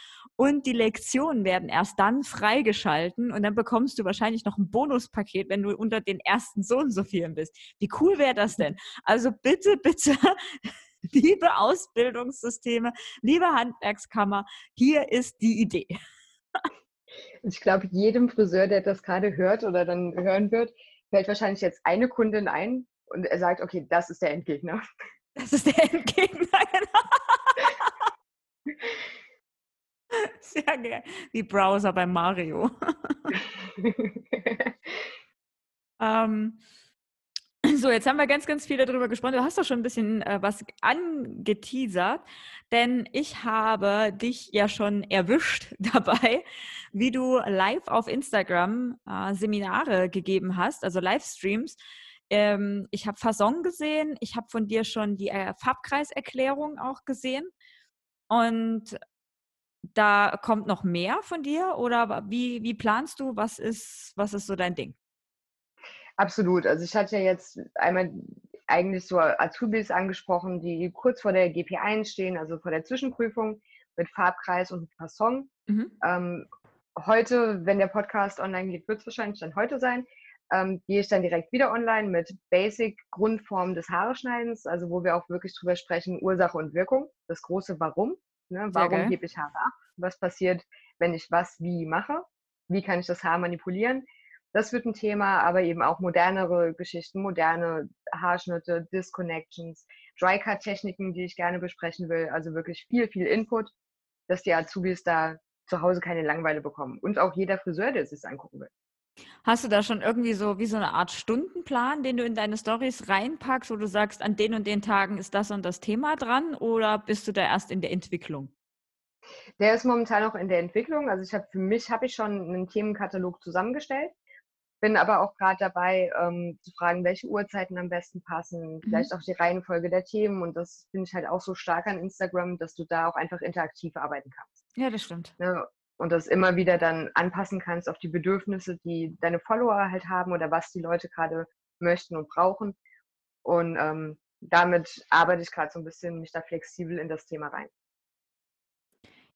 und die Lektionen werden erst dann freigeschalten und dann bekommst du wahrscheinlich noch ein Bonuspaket, wenn du unter den ersten so und so vielen bist. Wie cool wäre das denn? Also bitte, bitte, liebe Ausbildungssysteme, liebe Handwerkskammer, hier ist die Idee. Ich glaube, jedem Friseur, der das gerade hört oder dann hören wird, fällt wahrscheinlich jetzt eine Kundin ein und er sagt, okay, das ist der Endgegner. Das ist der Endgegner, genau. Sehr geil. Wie Browser bei Mario. ähm, so, jetzt haben wir ganz, ganz viel darüber gesprochen. Du hast doch schon ein bisschen äh, was angeteasert, denn ich habe dich ja schon erwischt dabei, wie du live auf Instagram äh, Seminare gegeben hast, also Livestreams. Ähm, ich habe Fasson gesehen, ich habe von dir schon die äh, Farbkreiserklärung auch gesehen. Und da kommt noch mehr von dir oder wie, wie planst du? Was ist, was ist so dein Ding? Absolut. Also ich hatte ja jetzt einmal eigentlich so Azubis angesprochen, die kurz vor der GP1 stehen, also vor der Zwischenprüfung mit Farbkreis und Fasson. Mhm. Ähm, heute, wenn der Podcast online geht, wird es wahrscheinlich dann heute sein, ähm, gehe ich dann direkt wieder online mit Basic Grundform des Haareschneidens, also wo wir auch wirklich drüber sprechen, Ursache und Wirkung, das große Warum. Ne? Warum gebe ich Haare ab? Was passiert, wenn ich was wie mache? Wie kann ich das Haar manipulieren? Das wird ein Thema, aber eben auch modernere Geschichten, moderne Haarschnitte, Disconnections, Dry-Cut-Techniken, die ich gerne besprechen will. Also wirklich viel, viel Input, dass die Azubis da zu Hause keine Langeweile bekommen. Und auch jeder Friseur, der es sich angucken will. Hast du da schon irgendwie so wie so eine Art Stundenplan, den du in deine Stories reinpackst, wo du sagst, an den und den Tagen ist das und das Thema dran oder bist du da erst in der Entwicklung? Der ist momentan noch in der Entwicklung. Also ich habe für mich habe ich schon einen Themenkatalog zusammengestellt, bin aber auch gerade dabei ähm, zu fragen, welche Uhrzeiten am besten passen, mhm. vielleicht auch die Reihenfolge der Themen und das finde ich halt auch so stark an Instagram, dass du da auch einfach interaktiv arbeiten kannst. Ja, das stimmt. Ne? Und das immer wieder dann anpassen kannst auf die Bedürfnisse, die deine Follower halt haben oder was die Leute gerade möchten und brauchen. Und ähm, damit arbeite ich gerade so ein bisschen mich da flexibel in das Thema rein.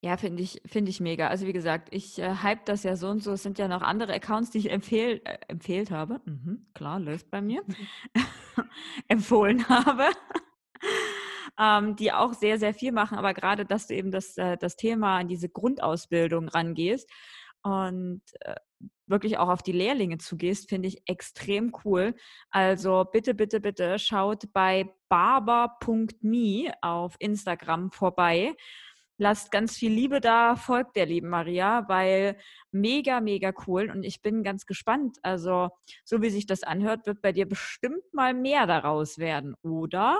Ja, finde ich, finde ich mega. Also wie gesagt, ich äh, hype das ja so und so. Es sind ja noch andere Accounts, die ich empfehl, äh, empfehlt habe. Mhm, klar, läuft bei mir. Empfohlen habe ähm, die auch sehr, sehr viel machen, aber gerade, dass du eben das, äh, das Thema an diese Grundausbildung rangehst und äh, wirklich auch auf die Lehrlinge zugehst, finde ich extrem cool. Also bitte, bitte, bitte schaut bei barber.me auf Instagram vorbei. lasst ganz viel Liebe da, folgt der lieben Maria, weil mega, mega cool und ich bin ganz gespannt. Also, so wie sich das anhört, wird bei dir bestimmt mal mehr daraus werden, oder?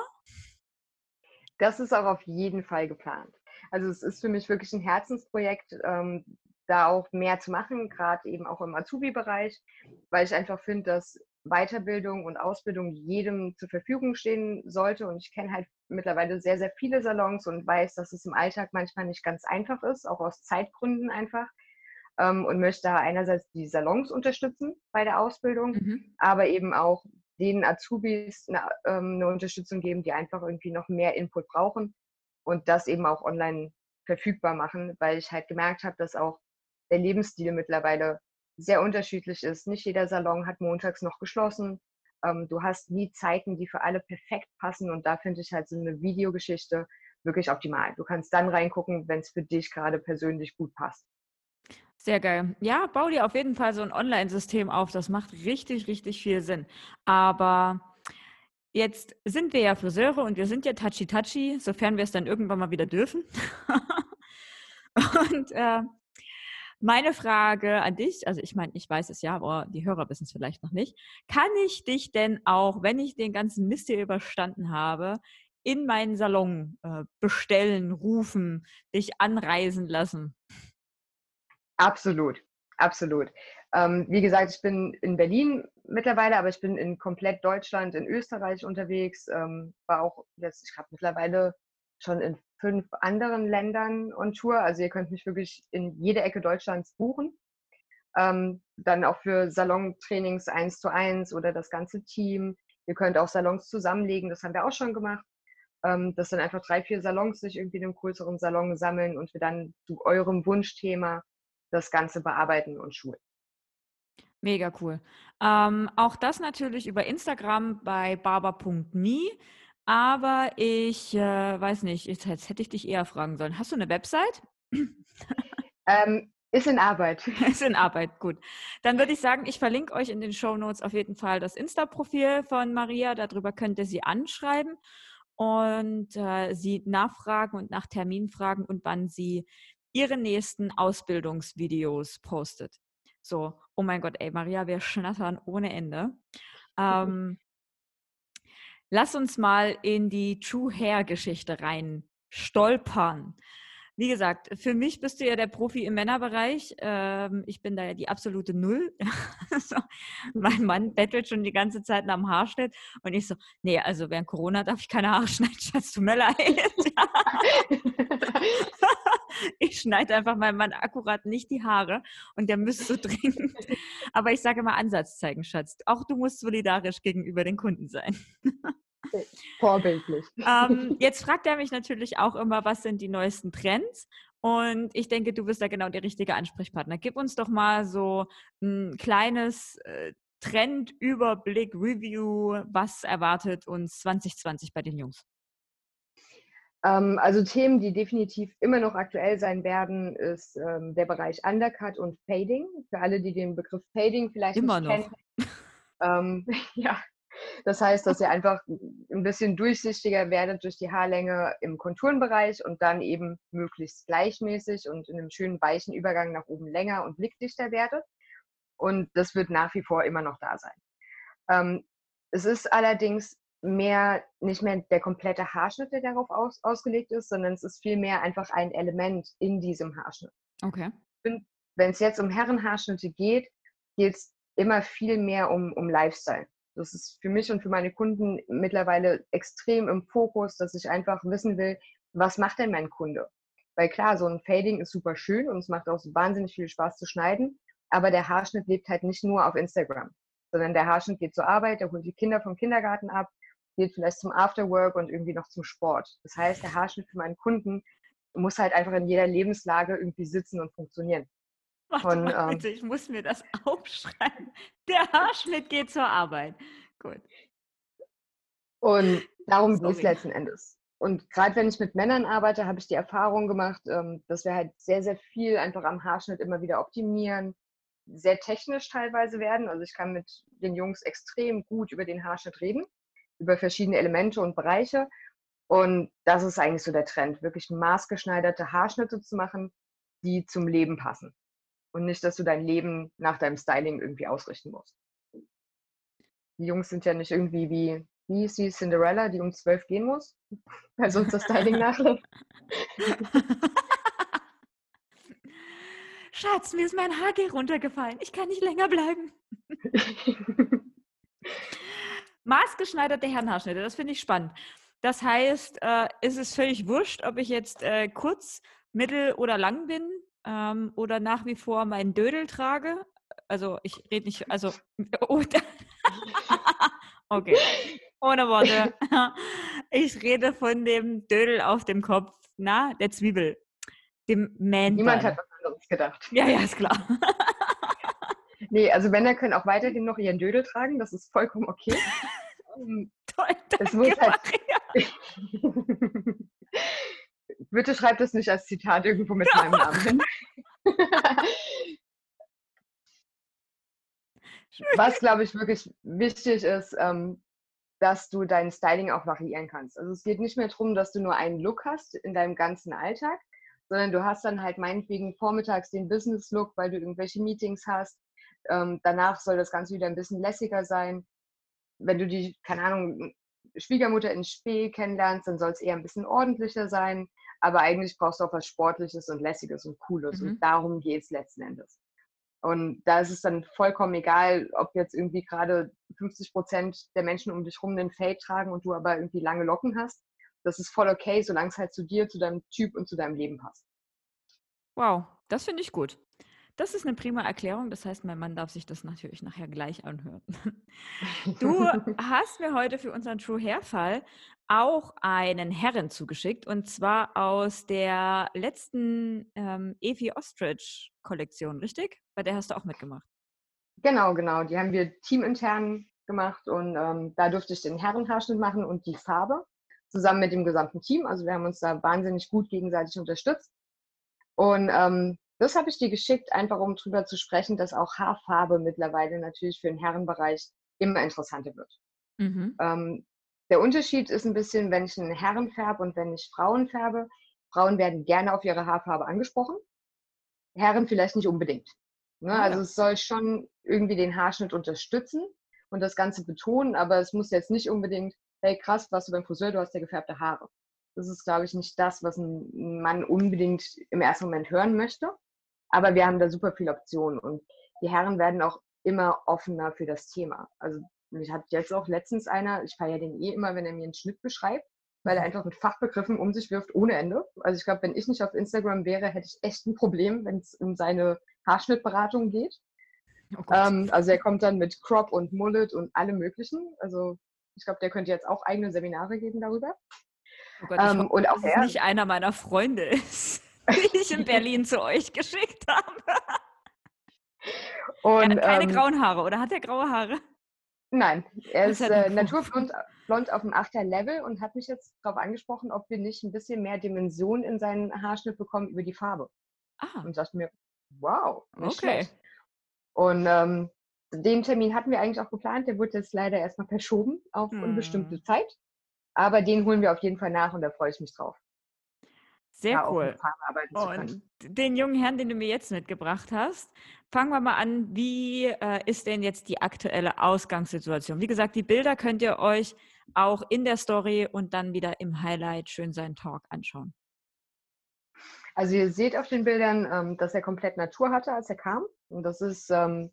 Das ist auch auf jeden Fall geplant. Also es ist für mich wirklich ein Herzensprojekt, ähm, da auch mehr zu machen, gerade eben auch im Azubi-Bereich, weil ich einfach finde, dass Weiterbildung und Ausbildung jedem zur Verfügung stehen sollte. Und ich kenne halt mittlerweile sehr, sehr viele Salons und weiß, dass es im Alltag manchmal nicht ganz einfach ist, auch aus Zeitgründen einfach. Ähm, und möchte da einerseits die Salons unterstützen bei der Ausbildung, mhm. aber eben auch den Azubis eine, ähm, eine Unterstützung geben, die einfach irgendwie noch mehr Input brauchen und das eben auch online verfügbar machen, weil ich halt gemerkt habe, dass auch der Lebensstil mittlerweile sehr unterschiedlich ist. Nicht jeder Salon hat montags noch geschlossen. Ähm, du hast nie Zeiten, die für alle perfekt passen. Und da finde ich halt so eine Videogeschichte wirklich optimal. Du kannst dann reingucken, wenn es für dich gerade persönlich gut passt. Sehr geil. Ja, bau dir auf jeden Fall so ein Online-System auf. Das macht richtig, richtig viel Sinn. Aber jetzt sind wir ja Friseure und wir sind ja touchy-touchy, sofern wir es dann irgendwann mal wieder dürfen. und äh, meine Frage an dich, also ich meine, ich weiß es ja, aber die Hörer wissen es vielleicht noch nicht. Kann ich dich denn auch, wenn ich den ganzen Mist hier überstanden habe, in meinen Salon äh, bestellen, rufen, dich anreisen lassen? Absolut, absolut. Ähm, wie gesagt, ich bin in Berlin mittlerweile, aber ich bin in komplett Deutschland, in Österreich unterwegs. Ähm, war auch jetzt, ich glaube, mittlerweile schon in fünf anderen Ländern on Tour. Also ihr könnt mich wirklich in jede Ecke Deutschlands buchen. Ähm, dann auch für Salontrainings eins zu eins oder das ganze Team. Ihr könnt auch Salons zusammenlegen, das haben wir auch schon gemacht. Ähm, dass dann einfach drei, vier Salons sich irgendwie in einem größeren Salon sammeln und wir dann zu eurem Wunschthema das Ganze bearbeiten und schulen. Mega cool. Ähm, auch das natürlich über Instagram bei barber.me. Aber ich äh, weiß nicht, jetzt, jetzt, hätte ich dich eher fragen sollen. Hast du eine Website? Ähm, ist in Arbeit. ist in Arbeit, gut. Dann würde ich sagen, ich verlinke euch in den Show Notes auf jeden Fall das Insta-Profil von Maria. Darüber könnt ihr sie anschreiben und äh, sie nachfragen und nach Termin fragen und wann sie ihre nächsten Ausbildungsvideos postet. So, oh mein Gott, ey, Maria, wir schnattern ohne Ende. Ähm, Lass uns mal in die True Hair Geschichte rein stolpern. Wie gesagt, für mich bist du ja der Profi im Männerbereich. Ähm, ich bin da ja die absolute Null. so. Mein Mann bettelt schon die ganze Zeit nach dem Haarschnitt und ich so, nee, also während Corona darf ich keine Haare schneiden, Schatz, tut mir leid. ich schneide einfach meinem Mann akkurat nicht die Haare und der müsste so dringend. Aber ich sage immer Ansatz zeigen, Schatz. Auch du musst solidarisch gegenüber den Kunden sein. Vorbildlich. Ähm, jetzt fragt er mich natürlich auch immer, was sind die neuesten Trends? Und ich denke, du bist da genau der richtige Ansprechpartner. Gib uns doch mal so ein kleines äh, Trendüberblick, Review. Was erwartet uns 2020 bei den Jungs? Ähm, also Themen, die definitiv immer noch aktuell sein werden, ist ähm, der Bereich Undercut und Fading. Für alle, die den Begriff Fading vielleicht immer nicht noch. kennen. Ähm, ja, das heißt, dass ihr einfach ein bisschen durchsichtiger werdet durch die Haarlänge im Konturenbereich und dann eben möglichst gleichmäßig und in einem schönen weichen Übergang nach oben länger und blickdichter werdet. Und das wird nach wie vor immer noch da sein. Ähm, es ist allerdings mehr, nicht mehr der komplette Haarschnitt, der darauf aus, ausgelegt ist, sondern es ist vielmehr einfach ein Element in diesem Haarschnitt. Okay. Wenn es jetzt um Herrenhaarschnitte geht, geht es immer viel mehr um, um Lifestyle. Das ist für mich und für meine Kunden mittlerweile extrem im Fokus, dass ich einfach wissen will, was macht denn mein Kunde? Weil klar, so ein Fading ist super schön und es macht auch wahnsinnig viel Spaß zu schneiden, aber der Haarschnitt lebt halt nicht nur auf Instagram, sondern der Haarschnitt geht zur Arbeit, der holt die Kinder vom Kindergarten ab, geht vielleicht zum Afterwork und irgendwie noch zum Sport. Das heißt, der Haarschnitt für meinen Kunden muss halt einfach in jeder Lebenslage irgendwie sitzen und funktionieren. Warte und, mal, bitte, ähm, ich muss mir das aufschreiben. Der Haarschnitt geht zur Arbeit. Gut. Und darum geht es letzten Endes. Und gerade wenn ich mit Männern arbeite, habe ich die Erfahrung gemacht, ähm, dass wir halt sehr, sehr viel einfach am Haarschnitt immer wieder optimieren, sehr technisch teilweise werden. Also ich kann mit den Jungs extrem gut über den Haarschnitt reden über verschiedene Elemente und Bereiche. Und das ist eigentlich so der Trend, wirklich maßgeschneiderte Haarschnitte zu machen, die zum Leben passen. Und nicht, dass du dein Leben nach deinem Styling irgendwie ausrichten musst. Die Jungs sind ja nicht irgendwie wie, wie ist die Cinderella, die um zwölf gehen muss, weil sonst das Styling nachlässt. Schatz, mir ist mein HG runtergefallen. Ich kann nicht länger bleiben. Maßgeschneiderte Herrenhaarschnitte, das finde ich spannend. Das heißt, äh, ist es völlig wurscht, ob ich jetzt äh, kurz, mittel oder lang bin ähm, oder nach wie vor meinen Dödel trage. Also ich rede nicht, also okay, ohne Worte. Ich rede von dem Dödel auf dem Kopf, na, der Zwiebel, dem Man. Niemand hat was anderes gedacht. Ja, ja, ist klar. Nee, also Männer können auch weiterhin noch ihren Dödel tragen, das ist vollkommen okay. Ähm, Toll, danke, es muss halt. Bitte schreibt das nicht als Zitat irgendwo mit meinem Namen hin. Was, glaube ich, wirklich wichtig ist, ähm, dass du dein Styling auch variieren kannst. Also es geht nicht mehr darum, dass du nur einen Look hast in deinem ganzen Alltag, sondern du hast dann halt meinetwegen vormittags den Business-Look, weil du irgendwelche Meetings hast. Ähm, danach soll das Ganze wieder ein bisschen lässiger sein. Wenn du die, keine Ahnung, Schwiegermutter in Spee kennenlernst, dann soll es eher ein bisschen ordentlicher sein. Aber eigentlich brauchst du auch was Sportliches und Lässiges und Cooles. Mhm. Und darum geht es letzten Endes. Und da ist es dann vollkommen egal, ob jetzt irgendwie gerade 50 Prozent der Menschen um dich rum einen Fade tragen und du aber irgendwie lange Locken hast. Das ist voll okay, solange es halt zu dir, zu deinem Typ und zu deinem Leben passt. Wow, das finde ich gut. Das ist eine prima Erklärung. Das heißt, mein Mann darf sich das natürlich nachher gleich anhören. Du hast mir heute für unseren True Hair Fall auch einen Herren zugeschickt und zwar aus der letzten ähm, Evi Ostrich Kollektion, richtig? Bei der hast du auch mitgemacht. Genau, genau. Die haben wir teamintern gemacht und ähm, da durfte ich den Herrenhaarschnitt machen und die Farbe zusammen mit dem gesamten Team. Also wir haben uns da wahnsinnig gut gegenseitig unterstützt. Und ähm, das habe ich dir geschickt, einfach um drüber zu sprechen, dass auch Haarfarbe mittlerweile natürlich für den Herrenbereich immer interessanter wird. Mhm. Ähm, der Unterschied ist ein bisschen, wenn ich einen Herren färbe und wenn ich Frauen färbe. Frauen werden gerne auf ihre Haarfarbe angesprochen, Herren vielleicht nicht unbedingt. Ne? Ah, Also ja. es soll schon irgendwie den Haarschnitt unterstützen und das Ganze betonen, aber es muss jetzt nicht unbedingt, hey krass, warst du beim Friseur, du hast ja gefärbte Haare. Das ist, glaube ich, nicht das, was ein Mann unbedingt im ersten Moment hören möchte. Aber wir haben da super viele Optionen und die Herren werden auch immer offener für das Thema. Also mich hat jetzt auch letztens einer, ich feiere den eh immer, wenn er mir einen Schnitt beschreibt, weil er einfach mit Fachbegriffen um sich wirft ohne Ende. Also ich glaube, wenn ich nicht auf Instagram wäre, hätte ich echt ein Problem, wenn es um seine Haarschnittberatung geht. Oh. Ähm, also er kommt dann mit Crop und Mullet und allem möglichen. Also ich glaube, der könnte jetzt auch eigene Seminare geben darüber. oh Gott, ich ähm, hoffe, und auch dass es er- nicht einer meiner Freunde ist, die ich in Berlin zu euch geschickt habe. Und, er hat keine ähm, grauen Haare, oder hat er graue Haare? Nein, er ist ist äh, naturblond blond auf dem 8er Level und hat mich jetzt darauf angesprochen, ob wir nicht ein bisschen mehr Dimension in seinen Haarschnitt bekommen über die Farbe. Ah, Und dachte mir, wow, nicht okay. schlecht. Und ähm, den Termin hatten wir eigentlich auch geplant, der wurde jetzt leider erstmal verschoben auf Hm. unbestimmte Zeit. Aber den holen wir auf jeden Fall nach und da freue ich mich drauf. Sehr cool. mit Farbe arbeiten zu können. Und den jungen Herrn, den du mir jetzt mitgebracht hast, fangen wir mal an. Wie äh, ist denn jetzt die aktuelle Ausgangssituation? Wie gesagt, die Bilder könnt ihr euch auch in der Story und dann wieder im Highlight Schön sein Talk anschauen. Also ihr seht auf den Bildern, ähm, dass er komplett Natur hatte, als er kam. Und das ist ähm,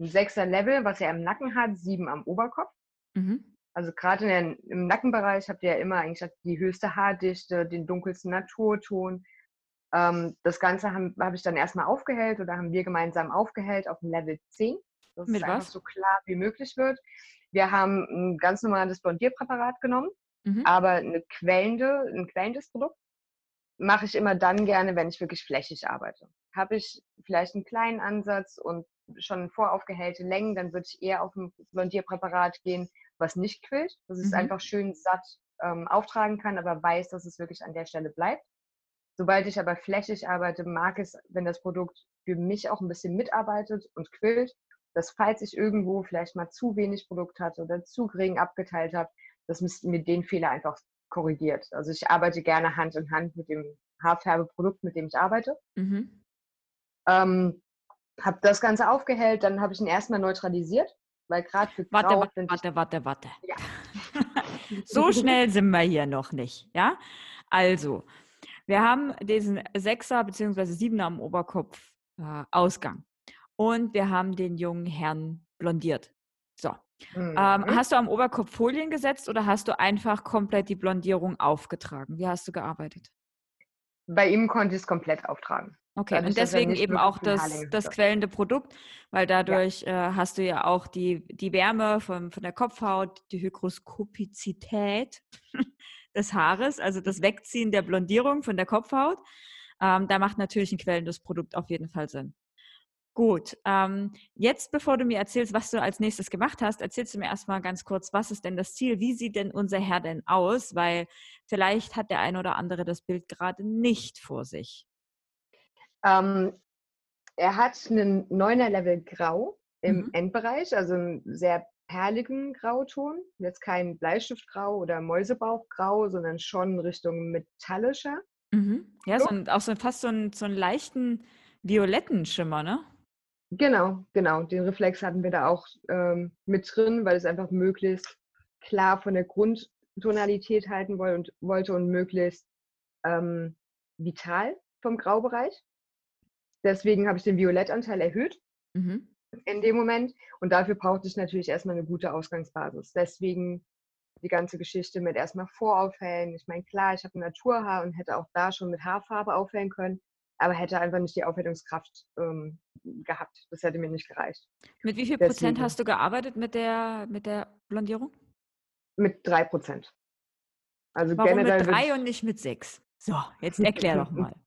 ein sechser Level, was er im Nacken hat, sieben am Oberkopf. Mhm. Also gerade der, im Nackenbereich habt ihr ja immer eigentlich die höchste Haardichte, den dunkelsten Naturton. Ähm, das Ganze habe hab ich dann erstmal aufgehellt oder haben wir gemeinsam aufgehellt auf dem Level 10, dass Mit es einfach was? so klar wie möglich wird. Wir haben ein ganz normales Blondierpräparat genommen, Mhm. aber eine quellende, ein quellendes Produkt mache ich immer dann gerne, wenn ich wirklich flächig arbeite. Habe ich vielleicht einen kleinen Ansatz und schon voraufgehellte Längen, dann würde ich eher auf ein Blondierpräparat gehen, was nicht quillt, dass ich es Mhm. einfach schön satt ähm, auftragen kann, aber weiß, dass es wirklich an der Stelle bleibt. Sobald ich aber flächig arbeite, mag es, wenn das Produkt für mich auch ein bisschen mitarbeitet und quillt, dass falls ich irgendwo vielleicht mal zu wenig Produkt hatte oder zu gering abgeteilt habe, dass mir den Fehler einfach korrigiert. Also ich arbeite gerne Hand in Hand mit dem Haarfärbeprodukt, mit dem ich arbeite. Mhm. Ähm, habe das Ganze aufgehellt, dann habe ich ihn erstmal neutralisiert, weil gerade für Warte, warte, warte, warte, warte. Ja. so schnell sind wir hier noch nicht, ja? Also, wir haben diesen Sechser bzw. Siebener am Oberkopf äh, Ausgang und wir haben den jungen Herrn blondiert. So. Mhm. Ähm, hast du am Oberkopf Folien gesetzt oder hast du einfach komplett die Blondierung aufgetragen? Wie hast du gearbeitet? Bei ihm konnte ich es komplett auftragen. Okay, Dadurch, und deswegen eben auch das, das quellende Produkt, weil dadurch ja. äh, hast du ja auch die, die Wärme von, von der Kopfhaut, die Hygroskopizität des Haares, also das Wegziehen der Blondierung von der Kopfhaut. Ähm, da macht natürlich ein quellendes Produkt auf jeden Fall Sinn. Gut, ähm, jetzt bevor du mir erzählst, was du als nächstes gemacht hast, erzählst du mir erstmal ganz kurz, was ist denn das Ziel? Wie sieht denn unser Herr denn aus? Weil vielleicht hat der ein oder andere das Bild gerade nicht vor sich. Ähm, er hat einen 9er Level Grau im mhm. Endbereich, also einen sehr perligen Grauton. Jetzt kein Bleistiftgrau oder Mäusebauchgrau, sondern schon Richtung metallischer. Mhm. Ja, so ein, auch so fast so, ein, so einen leichten violetten Schimmer, ne? Genau, genau. Den Reflex hatten wir da auch ähm, mit drin, weil es einfach möglichst klar von der Grundtonalität halten wollte und, wollte und möglichst ähm, vital vom Graubereich. Deswegen habe ich den Violettanteil erhöht mhm. in dem Moment. Und dafür brauchte ich natürlich erstmal eine gute Ausgangsbasis. Deswegen die ganze Geschichte mit erstmal voraufhellen. Ich meine, klar, ich habe ein Naturhaar und hätte auch da schon mit Haarfarbe aufhellen können aber hätte einfach nicht die Aufwertungskraft ähm, gehabt. Das hätte mir nicht gereicht. Mit wie viel Deswegen. Prozent hast du gearbeitet mit der, mit der Blondierung? Mit drei Prozent. Also Warum generell mit drei und nicht mit sechs? So, jetzt erklär doch mal.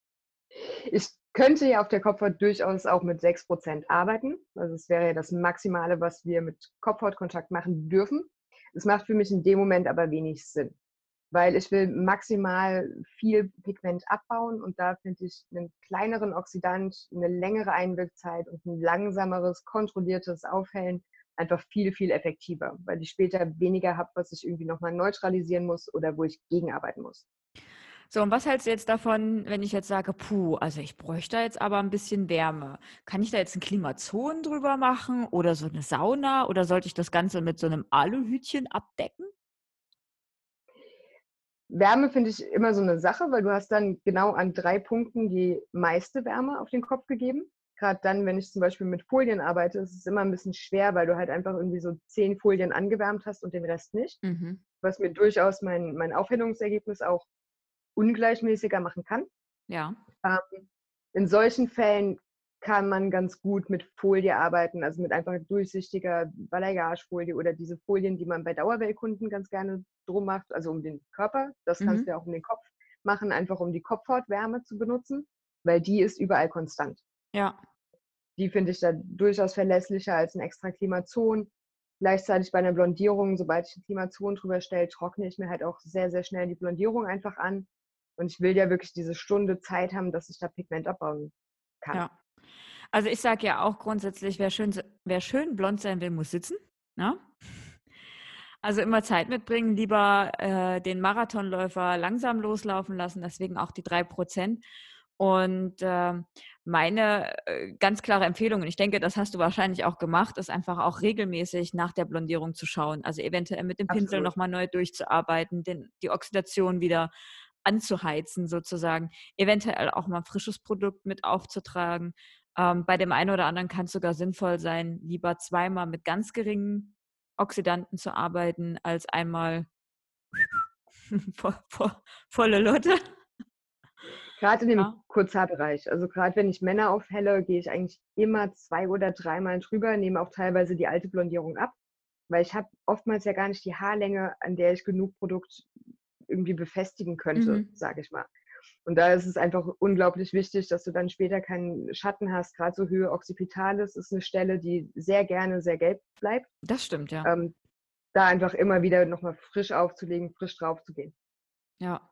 Ich könnte ja auf der Kopfhaut durchaus auch mit sechs Prozent arbeiten. Also es wäre ja das Maximale, was wir mit Kopfhautkontakt machen dürfen. Es macht für mich in dem Moment aber wenig Sinn weil ich will maximal viel Pigment abbauen und da finde ich einen kleineren Oxidant, eine längere Einwirkzeit und ein langsameres, kontrolliertes Aufhellen einfach viel, viel effektiver, weil ich später weniger habe, was ich irgendwie nochmal neutralisieren muss oder wo ich gegenarbeiten muss. So, und was hältst du jetzt davon, wenn ich jetzt sage, puh, also ich bräuchte jetzt aber ein bisschen Wärme. Kann ich da jetzt ein Klimazon drüber machen oder so eine Sauna oder sollte ich das Ganze mit so einem Aluhütchen abdecken? Wärme finde ich immer so eine Sache, weil du hast dann genau an drei Punkten die meiste Wärme auf den Kopf gegeben. Gerade dann, wenn ich zum Beispiel mit Folien arbeite, ist es immer ein bisschen schwer, weil du halt einfach irgendwie so zehn Folien angewärmt hast und den Rest nicht. Mhm. Was mir durchaus mein, mein Aufhellungsergebnis auch ungleichmäßiger machen kann. Ja. Ähm, in solchen Fällen kann man ganz gut mit Folie arbeiten, also mit einfach durchsichtiger Balayagefolie oder diese Folien, die man bei Dauerwellkunden ganz gerne drum macht, also um den Körper. Das mhm. kannst du ja auch um den Kopf machen, einfach um die Kopfhautwärme zu benutzen, weil die ist überall konstant. Ja. Die finde ich da durchaus verlässlicher als ein extra Klimazon. Gleichzeitig bei einer Blondierung, sobald ich ein Klimazon drüber stelle, trockne ich mir halt auch sehr, sehr schnell die Blondierung einfach an. Und ich will ja wirklich diese Stunde Zeit haben, dass ich da Pigment abbauen kann. Ja. Also ich sage ja auch grundsätzlich, wer schön, wer schön blond sein will, muss sitzen. Ne? Also immer Zeit mitbringen, lieber äh, den Marathonläufer langsam loslaufen lassen, deswegen auch die drei Prozent. Und äh, meine äh, ganz klare Empfehlung, und ich denke, das hast du wahrscheinlich auch gemacht, ist einfach auch regelmäßig nach der Blondierung zu schauen. Also eventuell mit dem Pinsel nochmal neu durchzuarbeiten, den, die Oxidation wieder anzuheizen sozusagen, eventuell auch mal frisches Produkt mit aufzutragen. Ähm, bei dem einen oder anderen kann es sogar sinnvoll sein, lieber zweimal mit ganz geringen Oxidanten zu arbeiten, als einmal volle Lotte. Gerade in dem ja. Kurzhaarbereich. Also gerade wenn ich Männer aufhelle, gehe ich eigentlich immer zwei oder dreimal drüber, nehme auch teilweise die alte Blondierung ab, weil ich habe oftmals ja gar nicht die Haarlänge, an der ich genug Produkt irgendwie befestigen könnte, mhm. sage ich mal. Und da ist es einfach unglaublich wichtig, dass du dann später keinen Schatten hast. Gerade so Höhe Occipitalis ist eine Stelle, die sehr gerne sehr gelb bleibt. Das stimmt, ja. Ähm, da einfach immer wieder nochmal frisch aufzulegen, frisch drauf zu gehen. Ja.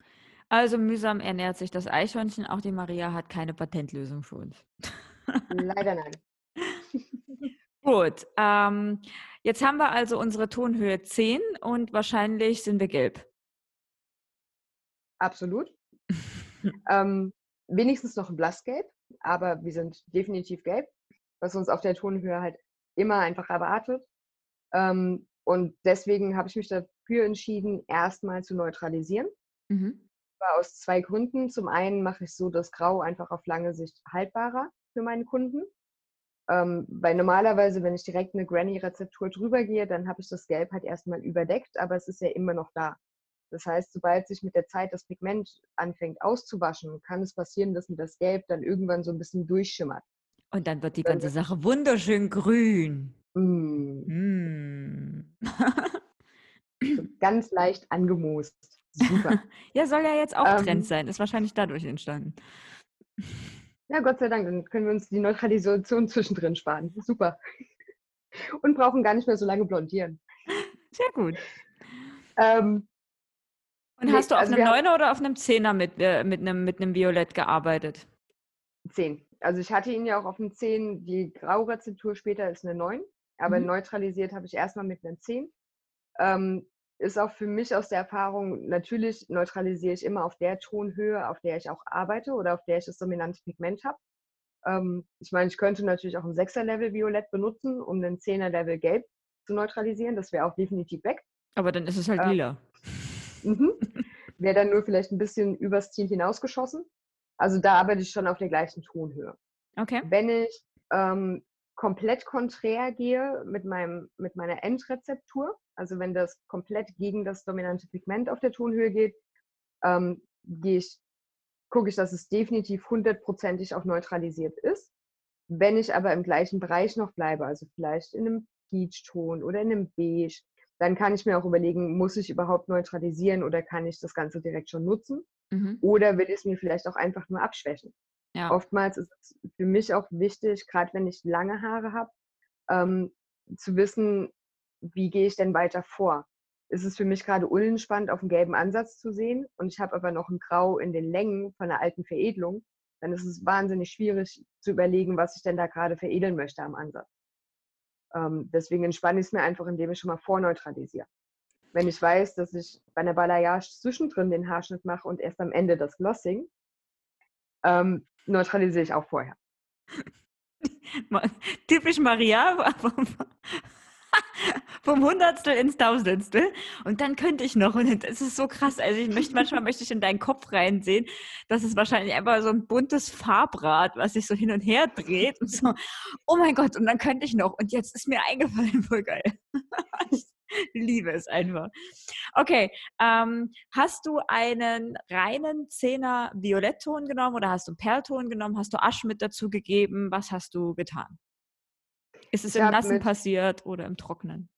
Also mühsam ernährt sich das Eichhörnchen. Auch die Maria hat keine Patentlösung für uns. Leider nein. Gut. Ähm, jetzt haben wir also unsere Tonhöhe 10 und wahrscheinlich sind wir gelb. Absolut. ähm, wenigstens noch ein Blassgelb, aber wir sind definitiv gelb, was uns auf der Tonhöhe halt immer einfach erwartet. Ähm, und deswegen habe ich mich dafür entschieden, erstmal zu neutralisieren. Mhm. Aus zwei Gründen. Zum einen mache ich so das Grau einfach auf lange Sicht haltbarer für meinen Kunden. Ähm, weil normalerweise, wenn ich direkt eine Granny-Rezeptur drüber gehe, dann habe ich das Gelb halt erstmal überdeckt, aber es ist ja immer noch da. Das heißt, sobald sich mit der Zeit das Pigment anfängt auszuwaschen, kann es passieren, dass mir das Gelb dann irgendwann so ein bisschen durchschimmert. Und dann wird die ganze Sache wunderschön grün. Mm. Mm. so ganz leicht angemoost. Super. ja, soll ja jetzt auch ähm, Trend sein. Ist wahrscheinlich dadurch entstanden. Ja, Gott sei Dank, dann können wir uns die Neutralisation zwischendrin sparen. Super. Und brauchen gar nicht mehr so lange blondieren. Sehr gut. Ähm, Und hast du auf also einem Neuner oder auf einem Zehner mit, äh, mit, einem, mit einem Violett gearbeitet? Zehn. Also ich hatte ihn ja auch auf einem 10. Die Graurezeptur später ist eine 9. Aber mhm. neutralisiert habe ich erstmal mit einem 10. Ähm, ist auch für mich aus der Erfahrung, natürlich neutralisiere ich immer auf der Tonhöhe, auf der ich auch arbeite oder auf der ich das dominante Pigment habe. Ähm, ich meine, ich könnte natürlich auch ein 6er-Level Violett benutzen, um einen 10er-Level Gelb zu neutralisieren. Das wäre auch definitiv weg. Aber dann ist es halt ähm, lila. Mhm. wäre dann nur vielleicht ein bisschen übers Ziel hinausgeschossen. Also da arbeite ich schon auf der gleichen Tonhöhe. Okay. Wenn ich ähm, komplett konträr gehe mit, meinem, mit meiner Endrezeptur, also wenn das komplett gegen das dominante Pigment auf der Tonhöhe geht, ähm, gehe ich, gucke ich, dass es definitiv hundertprozentig auch neutralisiert ist. Wenn ich aber im gleichen Bereich noch bleibe, also vielleicht in einem Peach-Ton oder in einem Beige, dann kann ich mir auch überlegen, muss ich überhaupt neutralisieren oder kann ich das Ganze direkt schon nutzen? Mhm. Oder will ich es mir vielleicht auch einfach nur abschwächen? Ja. Oftmals ist es für mich auch wichtig, gerade wenn ich lange Haare habe, ähm, zu wissen, wie gehe ich denn weiter vor? Ist es für mich gerade unentspannt, auf einen gelben Ansatz zu sehen und ich habe aber noch ein Grau in den Längen von einer alten Veredelung, dann ist es wahnsinnig schwierig zu überlegen, was ich denn da gerade veredeln möchte am Ansatz. Ähm, deswegen entspanne ich es mir einfach, indem ich schon mal vorneutralisiere. Wenn ich weiß, dass ich bei einer Balayage zwischendrin den Haarschnitt mache und erst am Ende das Glossing, ähm, neutralisiere ich auch vorher. Typisch Maria, vom Hundertstel ins Tausendstel. Und dann könnte ich noch, und das ist so krass, also ich möchte, manchmal möchte ich in deinen Kopf reinsehen, das ist wahrscheinlich einfach so ein buntes Farbrad, was sich so hin und her dreht und so, oh mein Gott, und dann könnte ich noch. Und jetzt ist mir eingefallen, voll geil. ich liebe es einfach. Okay, ähm, hast du einen reinen Zehner Violettton genommen oder hast du einen Perlton genommen? Hast du Asch mit dazu gegeben? Was hast du getan? Ist es ich im Nassen passiert oder im Trocknen?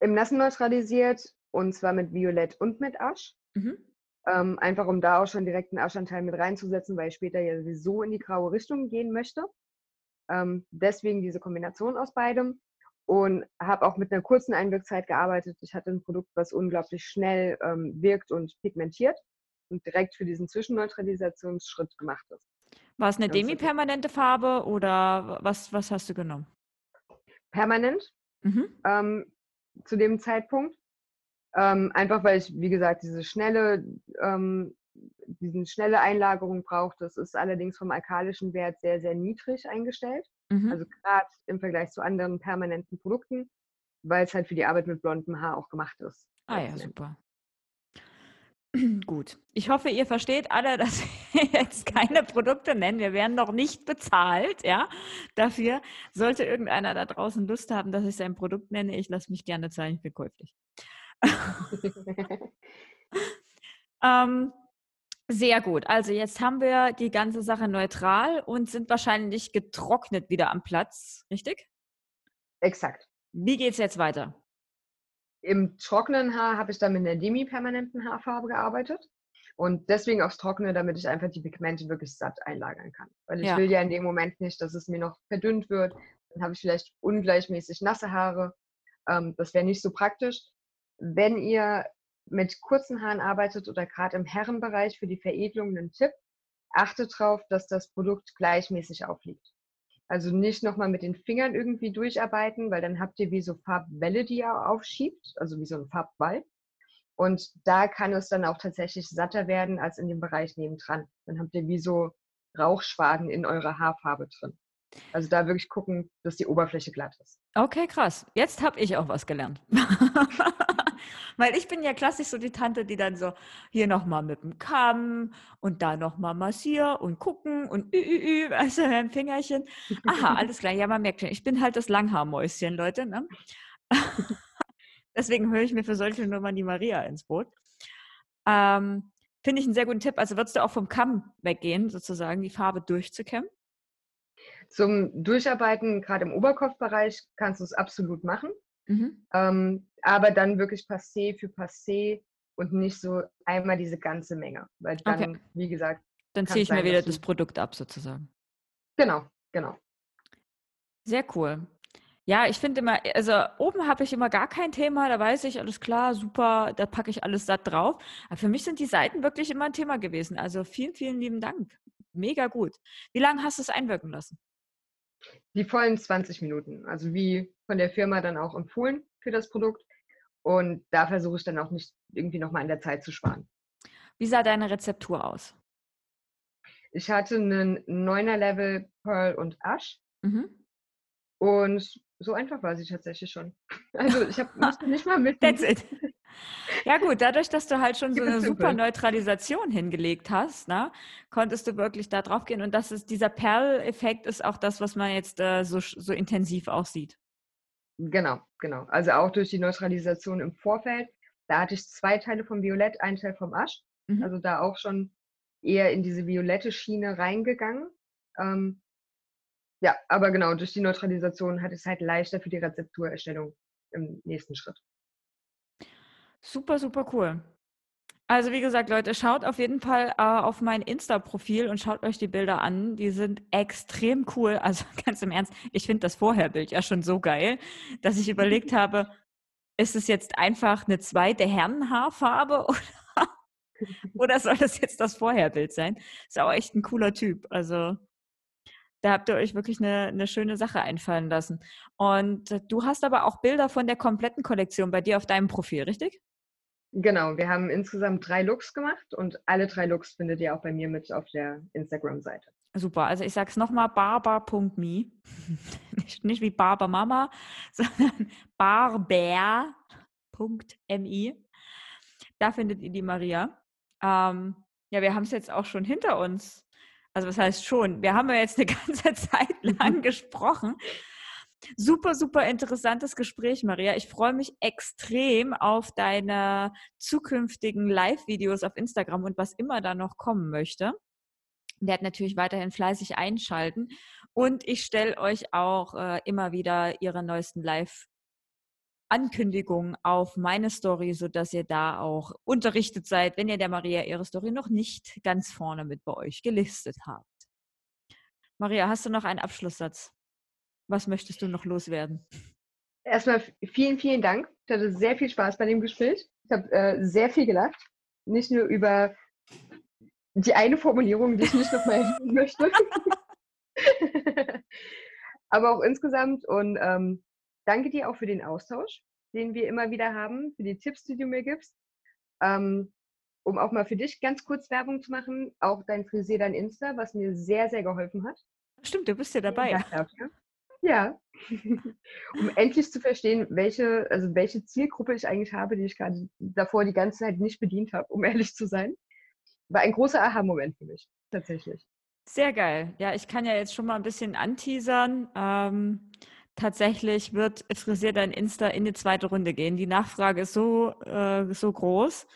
Im Nassen neutralisiert und zwar mit Violett und mit Asch. Mhm. Ähm, einfach um da auch schon direkt einen Aschanteil mit reinzusetzen, weil ich später ja sowieso in die graue Richtung gehen möchte. Ähm, deswegen diese Kombination aus beidem und habe auch mit einer kurzen Einwirkzeit gearbeitet. Ich hatte ein Produkt, was unglaublich schnell ähm, wirkt und pigmentiert und direkt für diesen Zwischenneutralisationsschritt gemacht ist. War es eine demi-permanente Farbe oder was, was hast du genommen? Permanent mhm. ähm, zu dem Zeitpunkt. Ähm, einfach weil ich, wie gesagt, diese schnelle, ähm, diesen schnelle Einlagerung brauche. Das ist allerdings vom alkalischen Wert sehr, sehr niedrig eingestellt. Mhm. Also gerade im Vergleich zu anderen permanenten Produkten, weil es halt für die Arbeit mit blondem Haar auch gemacht ist. Ah ja, super. Gut. Ich hoffe, ihr versteht alle, dass wir jetzt keine Produkte nennen. Wir werden noch nicht bezahlt, ja, dafür. Sollte irgendeiner da draußen Lust haben, dass ich sein Produkt nenne, ich lasse mich gerne zahlen, ich bin käuflich. ähm, sehr gut. Also jetzt haben wir die ganze Sache neutral und sind wahrscheinlich getrocknet wieder am Platz, richtig? Exakt. Wie geht es jetzt weiter? Im trockenen Haar habe ich dann mit einer demi-permanenten Haarfarbe gearbeitet. Und deswegen aufs Trockene, damit ich einfach die Pigmente wirklich satt einlagern kann. Weil ich ja. will ja in dem Moment nicht, dass es mir noch verdünnt wird. Dann habe ich vielleicht ungleichmäßig nasse Haare. Ähm, das wäre nicht so praktisch. Wenn ihr mit kurzen Haaren arbeitet oder gerade im Herrenbereich für die Veredelung einen Tipp, achtet darauf, dass das Produkt gleichmäßig aufliegt. Also nicht nochmal mit den Fingern irgendwie durcharbeiten, weil dann habt ihr wie so Farbwelle, die ihr aufschiebt, also wie so ein Farbball. Und da kann es dann auch tatsächlich satter werden als in dem Bereich nebendran. Dann habt ihr wie so Rauchschwaden in eurer Haarfarbe drin. Also da wirklich gucken, dass die Oberfläche glatt ist. Okay, krass. Jetzt habe ich auch was gelernt. Weil ich bin ja klassisch so die Tante, die dann so hier nochmal mit dem Kamm und da nochmal massier und gucken und ü, ü, ü, also ein Fingerchen. Aha, alles klar. Ja, man merkt schon, ich bin halt das Langhaarmäuschen, Leute. Ne? Deswegen höre ich mir für solche Nummern die Maria ins Boot. Ähm, Finde ich einen sehr guten Tipp. Also würdest du auch vom Kamm weggehen, sozusagen die Farbe durchzukämmen? Zum Durcharbeiten, gerade im Oberkopfbereich, kannst du es absolut machen. Mhm. Ähm, aber dann wirklich Passé für Passé und nicht so einmal diese ganze Menge. Weil dann, okay. wie gesagt. Dann ziehe ich sein, mir wieder das Produkt ab, sozusagen. Genau, genau. Sehr cool. Ja, ich finde immer, also oben habe ich immer gar kein Thema, da weiß ich, alles klar, super, da packe ich alles satt drauf. Aber für mich sind die Seiten wirklich immer ein Thema gewesen. Also vielen, vielen lieben Dank. Mega gut. Wie lange hast du es einwirken lassen? Die vollen 20 Minuten. Also wie von der Firma dann auch empfohlen für das Produkt. Und da versuche ich dann auch nicht irgendwie nochmal an der Zeit zu sparen. Wie sah deine Rezeptur aus? Ich hatte einen 9er Level Pearl und Ash. Mhm. Und so einfach war sie tatsächlich schon. Also ich habe nicht mal mit. That's it. Ja gut, dadurch, dass du halt schon so eine super Neutralisation hingelegt hast, ne, konntest du wirklich da drauf gehen. Und das ist dieser Perl-Effekt ist auch das, was man jetzt äh, so, so intensiv auch sieht. Genau, genau. Also auch durch die Neutralisation im Vorfeld. Da hatte ich zwei Teile vom Violett, ein Teil vom Asch. Mhm. Also da auch schon eher in diese violette Schiene reingegangen. Ähm, ja, aber genau, durch die Neutralisation hat es halt leichter für die Rezepturerstellung im nächsten Schritt. Super, super cool. Also wie gesagt, Leute, schaut auf jeden Fall äh, auf mein Insta-Profil und schaut euch die Bilder an. Die sind extrem cool. Also ganz im Ernst, ich finde das Vorherbild ja schon so geil, dass ich überlegt habe, ist es jetzt einfach eine zweite Herrenhaarfarbe oder, oder soll das jetzt das Vorherbild sein? Ist auch echt ein cooler Typ. Also da habt ihr euch wirklich eine, eine schöne Sache einfallen lassen. Und du hast aber auch Bilder von der kompletten Kollektion bei dir auf deinem Profil, richtig? Genau, wir haben insgesamt drei Looks gemacht und alle drei Looks findet ihr auch bei mir mit auf der Instagram-Seite. Super, also ich sage es nochmal, barber.me. nicht, nicht wie Barbermama, sondern barber.me. Da findet ihr die Maria. Ähm, ja, wir haben es jetzt auch schon hinter uns. Also was heißt schon? Wir haben ja jetzt eine ganze Zeit lang gesprochen. Super, super interessantes Gespräch, Maria. Ich freue mich extrem auf deine zukünftigen Live-Videos auf Instagram und was immer da noch kommen möchte. Werd natürlich weiterhin fleißig einschalten. Und ich stelle euch auch äh, immer wieder ihre neuesten Live- Ankündigungen auf meine Story, sodass ihr da auch unterrichtet seid, wenn ihr der Maria ihre Story noch nicht ganz vorne mit bei euch gelistet habt. Maria, hast du noch einen Abschlusssatz? Was möchtest du noch loswerden? Erstmal vielen, vielen Dank. Ich hatte sehr viel Spaß bei dem Gespräch. Ich habe äh, sehr viel gelacht. Nicht nur über die eine Formulierung, die ich nicht nochmal erwähnen möchte. Aber auch insgesamt. Und ähm, danke dir auch für den Austausch, den wir immer wieder haben, für die Tipps, die du mir gibst. Ähm, um auch mal für dich ganz kurz Werbung zu machen, auch dein Frisier, dein Insta, was mir sehr, sehr geholfen hat. Stimmt, du bist ja dabei. Dafür. Ja, um endlich zu verstehen, welche, also welche Zielgruppe ich eigentlich habe, die ich gerade davor die ganze Zeit nicht bedient habe, um ehrlich zu sein. War ein großer Aha-Moment für mich, tatsächlich. Sehr geil. Ja, ich kann ja jetzt schon mal ein bisschen anteasern. Ähm, tatsächlich wird Frisier dein Insta in die zweite Runde gehen. Die Nachfrage ist so, äh, so groß.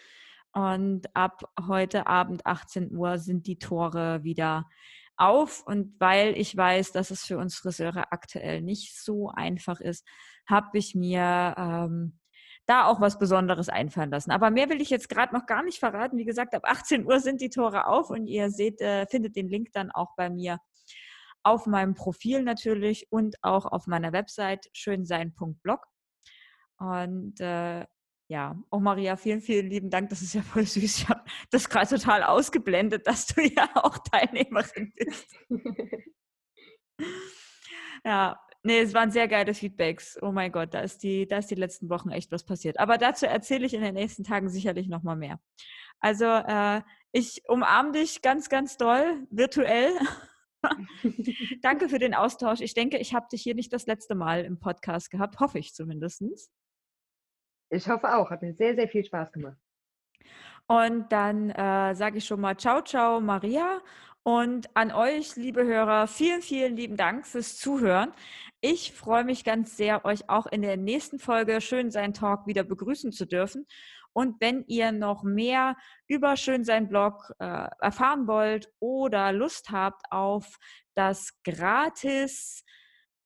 Und ab heute Abend 18 Uhr sind die Tore wieder auf. Und weil ich weiß, dass es für uns Friseure aktuell nicht so einfach ist, habe ich mir ähm, da auch was Besonderes einfallen lassen. Aber mehr will ich jetzt gerade noch gar nicht verraten. Wie gesagt, ab 18 Uhr sind die Tore auf und ihr seht, äh, findet den Link dann auch bei mir auf meinem Profil natürlich und auch auf meiner Website schönsein.blog. Und äh, ja, auch Maria, vielen, vielen lieben Dank. Das ist ja voll süß. Ich habe das gerade total ausgeblendet, dass du ja auch Teilnehmerin bist. ja, Nee, es waren sehr geile Feedbacks. Oh mein Gott, da ist die, da ist die letzten Wochen echt was passiert. Aber dazu erzähle ich in den nächsten Tagen sicherlich nochmal mehr. Also äh, ich umarme dich ganz, ganz doll, virtuell. Danke für den Austausch. Ich denke, ich habe dich hier nicht das letzte Mal im Podcast gehabt, hoffe ich zumindest. Ich hoffe auch. Hat mir sehr, sehr viel Spaß gemacht. Und dann äh, sage ich schon mal Ciao, ciao, Maria. Und an euch, liebe Hörer, vielen, vielen lieben Dank fürs Zuhören. Ich freue mich ganz sehr, euch auch in der nächsten Folge Schön sein Talk wieder begrüßen zu dürfen. Und wenn ihr noch mehr über Schönsein Blog äh, erfahren wollt oder Lust habt auf das gratis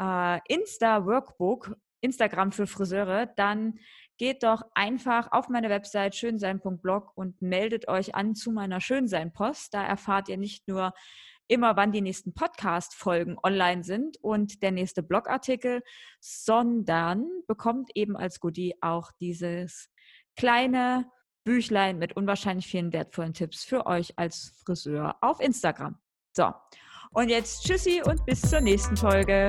äh, Insta Workbook, Instagram für Friseure, dann geht doch einfach auf meine Website schönsein.blog und meldet euch an zu meiner Schönsein-Post. Da erfahrt ihr nicht nur immer, wann die nächsten Podcast-Folgen online sind und der nächste Blogartikel, sondern bekommt eben als Goodie auch dieses kleine Büchlein mit unwahrscheinlich vielen wertvollen Tipps für euch als Friseur auf Instagram. So, und jetzt tschüssi und bis zur nächsten Folge.